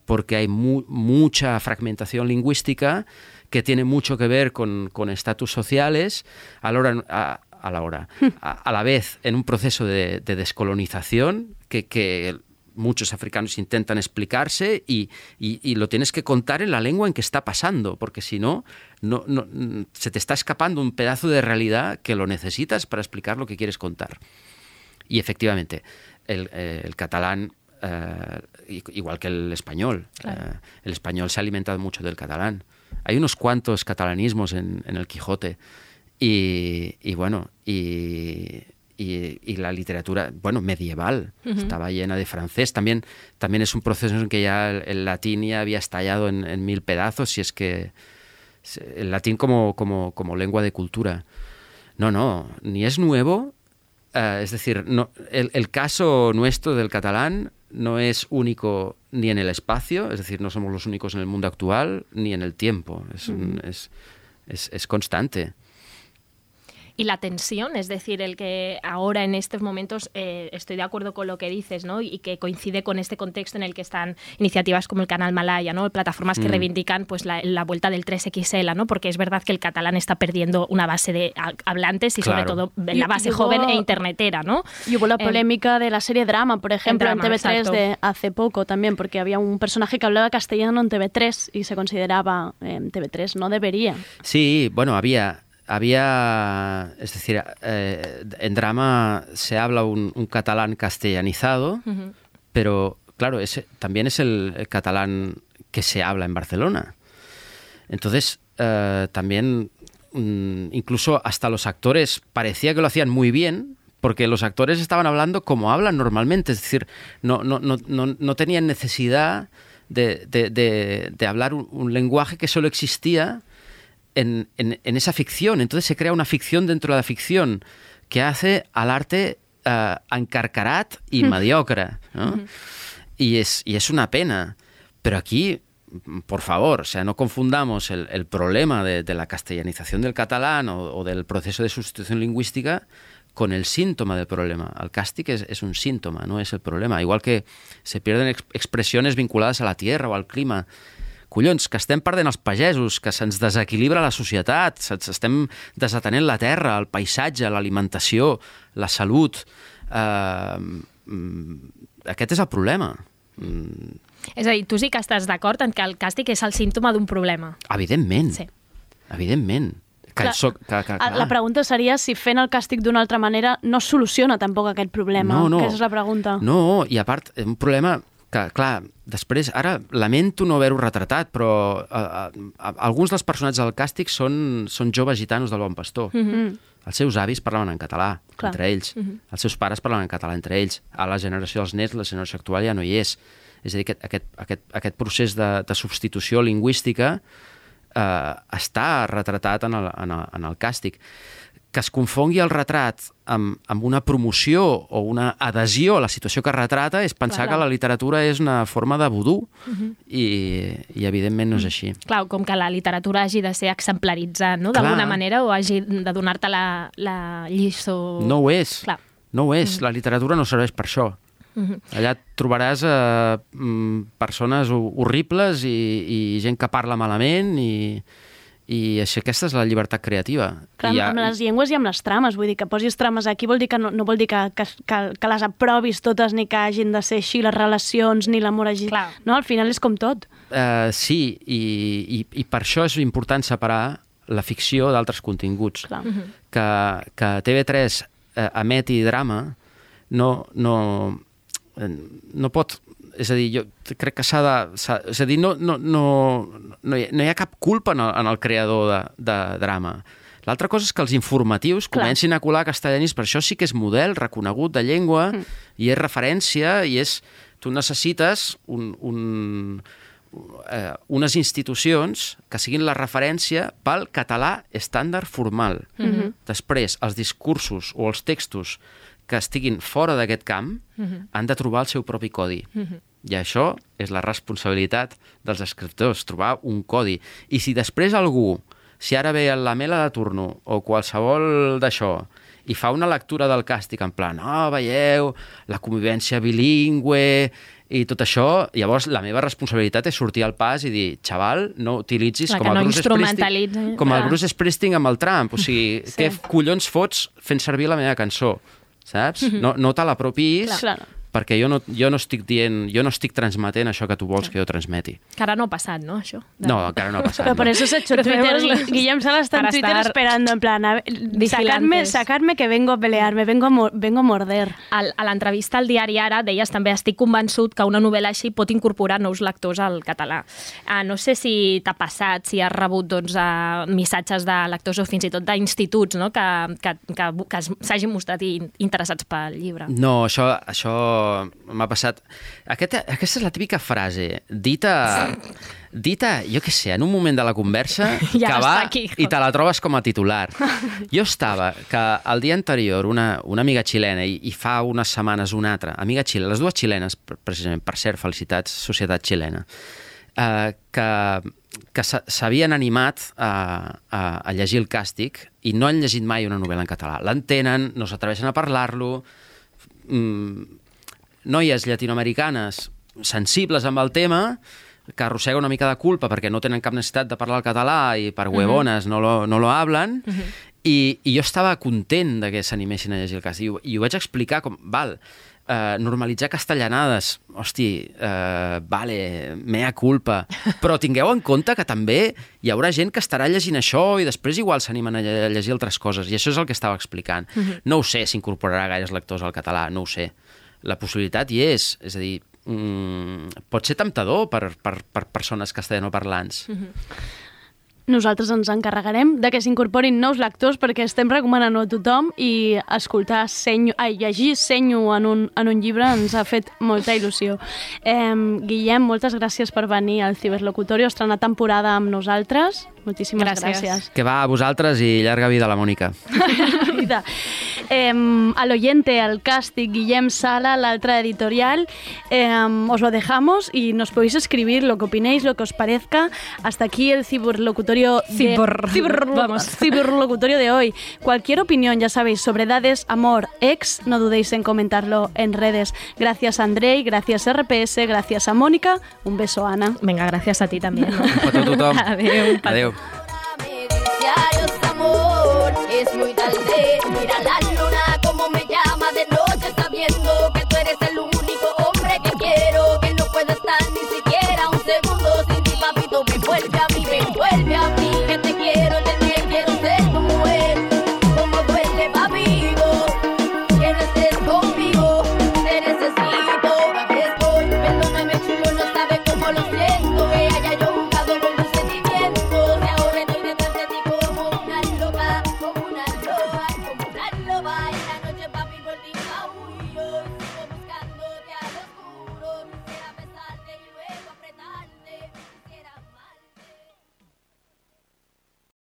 N: porque hay mu- mucha fragmentación lingüística que tiene mucho que ver con con estatus sociales a la hora, a, a la, hora a, a la vez en un proceso de, de descolonización que, que muchos africanos intentan explicarse y, y- y lo tienes que contar en la lengua en que está pasando, porque si no, no, no- se te está escapando un pedazo de realidad que lo necesitas para explicar lo que quieres contar. Y efectivamente, el, eh, el catalán, eh, igual que el español,
E: Claro.
N: eh, el español se ha alimentado mucho del catalán. Hay unos cuantos catalanismos en, en el Quijote. Y, y bueno, y, y- y la literatura, bueno, medieval, estaba llena de francés. También, también es un proceso en que ya el, el latín ya había estallado en, en mil pedazos, y es que el latín como, como, como lengua de cultura. No, no, ni es nuevo, eh, es decir, no, el, el caso nuestro del catalán no es único ni en el espacio, es decir, no somos los únicos en el mundo actual, ni en el tiempo, es, un- es, es, es constante.
E: Y la tensión, es decir, el que ahora en estos momentos eh, estoy de acuerdo con lo que dices, ¿no? Y que coincide con este contexto en el que están iniciativas como el Canal Malaya, ¿no? Plataformas que
N: Mm.
E: reivindican pues la, la vuelta del 3XL, ¿no? Porque es verdad que el catalán está perdiendo una base de ha- hablantes y sobre todo la base
D: y
E: joven e internetera, ¿no?
D: Y hubo la
E: Eh,
D: polémica de la serie Drama, por ejemplo, en,
E: Drama,
D: TV3
E: exacto.
D: de hace poco también, porque había un personaje que hablaba castellano en TV3 y se consideraba en TV3, no debería.
N: Sí, bueno, había, había, es decir, eh, en drama se habla un, un catalán castellanizado, pero claro, ese también es el, catalán que se habla en Barcelona. Entonces, eh, también, mm, incluso hasta los actores parecía que lo hacían muy bien, porque los actores estaban hablando como hablan normalmente, es decir, no, no, no, no, no tenían necesidad de, de- de- de hablar un, un lenguaje que solo existía en, en- en esa ficción. Entonces se crea una ficción dentro de la ficción que hace al arte eh, encarcarat y mediocre. ¿no? y, es, y es una pena. Pero aquí, por favor, o sea, no confundamos el, el problema de, de la castellanización del catalán o, o del proceso de sustitución lingüística con el síntoma del problema. El càstig es, es un síntoma, no es el problema. Igual que se pierden ex- expressiones vinculadas a la tierra o al clima. Collons, que estem perdent els pagesos, que se'ns desequilibra la societat, se'ns estem desatenent la terra, el paisatge, l'alimentació, la salut... Eh, mm, aquest és el problema. Mm,
E: És a dir, tu sí que estàs d'acord en que el càstig és el símptoma d'un problema.
N: evidentment.
E: Sí.
N: Evidentment. Que
D: Clar,
N: soc, que, que, clar.
D: La pregunta seria si fent el càstig d'una altra manera no soluciona tampoc aquest problema.
N: No, no.
D: Aquesta és la pregunta.
N: No, i a part, un problema que, clar, després, ara lamento no haver-ho retratat, però a, a, a, alguns dels personatges del càstig són, són joves gitanos del Bon Pastor.
D: Mhm.
N: Els seus avis parlaven en català,
D: Clar.
N: entre ells.
D: Mhm.
N: Els seus pares parlaven en català entre ells. A la generació dels nets, la generació actual ja no hi és. És a dir, aquest, aquest, aquest, aquest procés de, de substitució lingüística eh, està retratat en el, en, el, en el càstig. Que es confongui el retrat amb, amb una promoció o una adhesió a la situació que retrata és pensar
E: Clar.
N: que la literatura és una forma de vudú
E: Mhm.
N: i, i evidentment no és així.
E: Clar, com que la literatura hagi de ser exemplaritzant, no?
N: Clar.
E: D'alguna manera, o hagi de donar-te la, la lliçó...
N: No ho és.
E: Clar.
N: No ho és. La literatura no serveix per això.
E: Mhm.
N: Allà et trobaràs eh, mm, persones ho- horribles i, i gent que parla malament i, i això, aquesta és la llibertat creativa.
D: Clar,
N: I
D: amb, amb les llengües i amb les trames, vull dir que posis trames aquí vol dir que no, no vol dir que, que, que, que les aprovis totes ni que hagin de ser així les relacions ni l'amor hagi... Clar. No, al final és com tot.
N: Uh, sí, i, i, i per això és important separar la ficció d'altres continguts.
D: Clar.
E: Mhm.
N: Que, que TV3 eh, emeti drama no, no, eh, no pot... És a dir, jo crec que s'ha de... És a dir, no, no, no, no, hi, no hi ha cap culpa en el, en el creador de, de drama. L'altra cosa és que els informatius
D: Clar.
N: comencin a colar castellanis, per això sí que és model reconegut de llengua
D: Mm.
N: i és referència i és... Tu necessites un, un, eh, unes institucions que siguin la referència pel català estàndard formal.
P: Mhm.
N: Després, els discursos o els textos que estiguin fora d'aquest camp
P: Mhm.
N: han de trobar el seu propi codi.
P: Mhm.
N: I això és la responsabilitat dels escriptors, trobar un codi. I si després algú, si ara ve la Mela de Turno o qualsevol d'això, i fa una lectura del càstig en plan, oh, veieu, la convivència bilingüe i tot això, llavors la meva responsabilitat és sortir al pas i dir, xaval, no utilitzis
E: Clar,
N: com el
E: no
N: Bruce. Springsteen, com el. Bruce Springsteen amb el Trump, o sigui,
E: Sí.
N: què collons fots fent servir la meva cançó? Saps?
E: Mhm.
N: No, no te l'apropis. Perquè jo no, jo no estic dient, jo no estic transmetent això que tu vols que jo transmeti.
E: Que ara no ha passat, no, això?
N: No, encara no ha passat.
D: Por
N: no.
D: eso se ha hecho Twitter.
E: Los-
D: Guillem Sala está en Twitter
E: estar
D: esperando, en plan, a sacarme, sacarme que vengo a pelearme, vengo a, mo- vengo a morder.
E: Al, a l'entrevista al diari Ara deies també estic convençut que una novel·la així pot incorporar nous lectors al català. Uh, no sé si t'ha passat, si has rebut doncs, uh, missatges de lectors o fins i tot d'instituts no? que, que, que, que s'hagin mostrat in, interessats pel llibre.
N: No, això, això m'ha passat... Aquesta, aquesta és la típica frase, dita, dita, jo què sé, en un moment de la conversa, *laughs*
E: I
N: que va
E: aquí.
N: i te la trobes com a titular. *laughs* Jo estava, que el dia anterior, una, una amiga xilena, i, i fa unes setmanes una altra, amiga xilena, les dues xilenes, pre- precisament, per cert, felicitats, societat xilena, eh, que, que s'ha- s'havien animat a, a, a llegir el càstig i no han llegit mai una novel·la en català. L'entenen, no s'atreveixen a parlar-lo, mm, noies llatinoamericanes sensibles amb el tema, que arrossega una mica de culpa perquè no tenen cap necessitat de parlar el català i per huevones no, lo, no lo hablen, i, i jo estava content de que s'animessin a llegir el cas. I, ho- i ho vaig explicar com, val, eh, normalitzar castellanades, hosti, eh, vale, mea culpa, *laughs* però tingueu en compte que també hi haurà gent que estarà llegint això i després igual s'animen a llegir altres coses, i això és el que estava explicant.
P: Mhm.
N: No ho sé si incorporarà gaires lectors al català, no ho sé. La possibilitat hi és, és a dir, mm, pot ser temptador per, per, per persones castellanoparlants.
D: Nosaltres ens encarregarem de que s'incorporin nous lectors perquè estem recomanant-ho a tothom i escoltar senyo, ai, llegir senyo en un, en un llibre ens ha fet molta il·lusió. Eh, Guillem, moltes gràcies per venir al Ciberlocutorio, estrenar temporada amb nosaltres. Moltíssimes gràcies.
E: Gràcies.
N: Que va a vosaltres i llarga vida a la Mònica. *laughs*
D: vida. Eh, al oyente, al casting, Guillem Sala, la otra editorial, eh, os lo dejamos y nos podéis escribir lo que opinéis, lo que os parezca. Hasta aquí el ciberlocutorio de,
E: Cibor-
D: ciberlo-
E: vamos.
D: ciberlocutorio de hoy. Cualquier opinión, ya sabéis, sobre edades, amor, ex, no dudéis en comentarlo en redes. Gracias Andrei, gracias RPS, gracias a Mónica. Un beso, Ana.
E: Venga, gracias a ti también. ¿no? *laughs*
N: tothom.
E: Adéu, un petó.
N: Adéu.
Q: Diarios amor, es muy tarde, mira la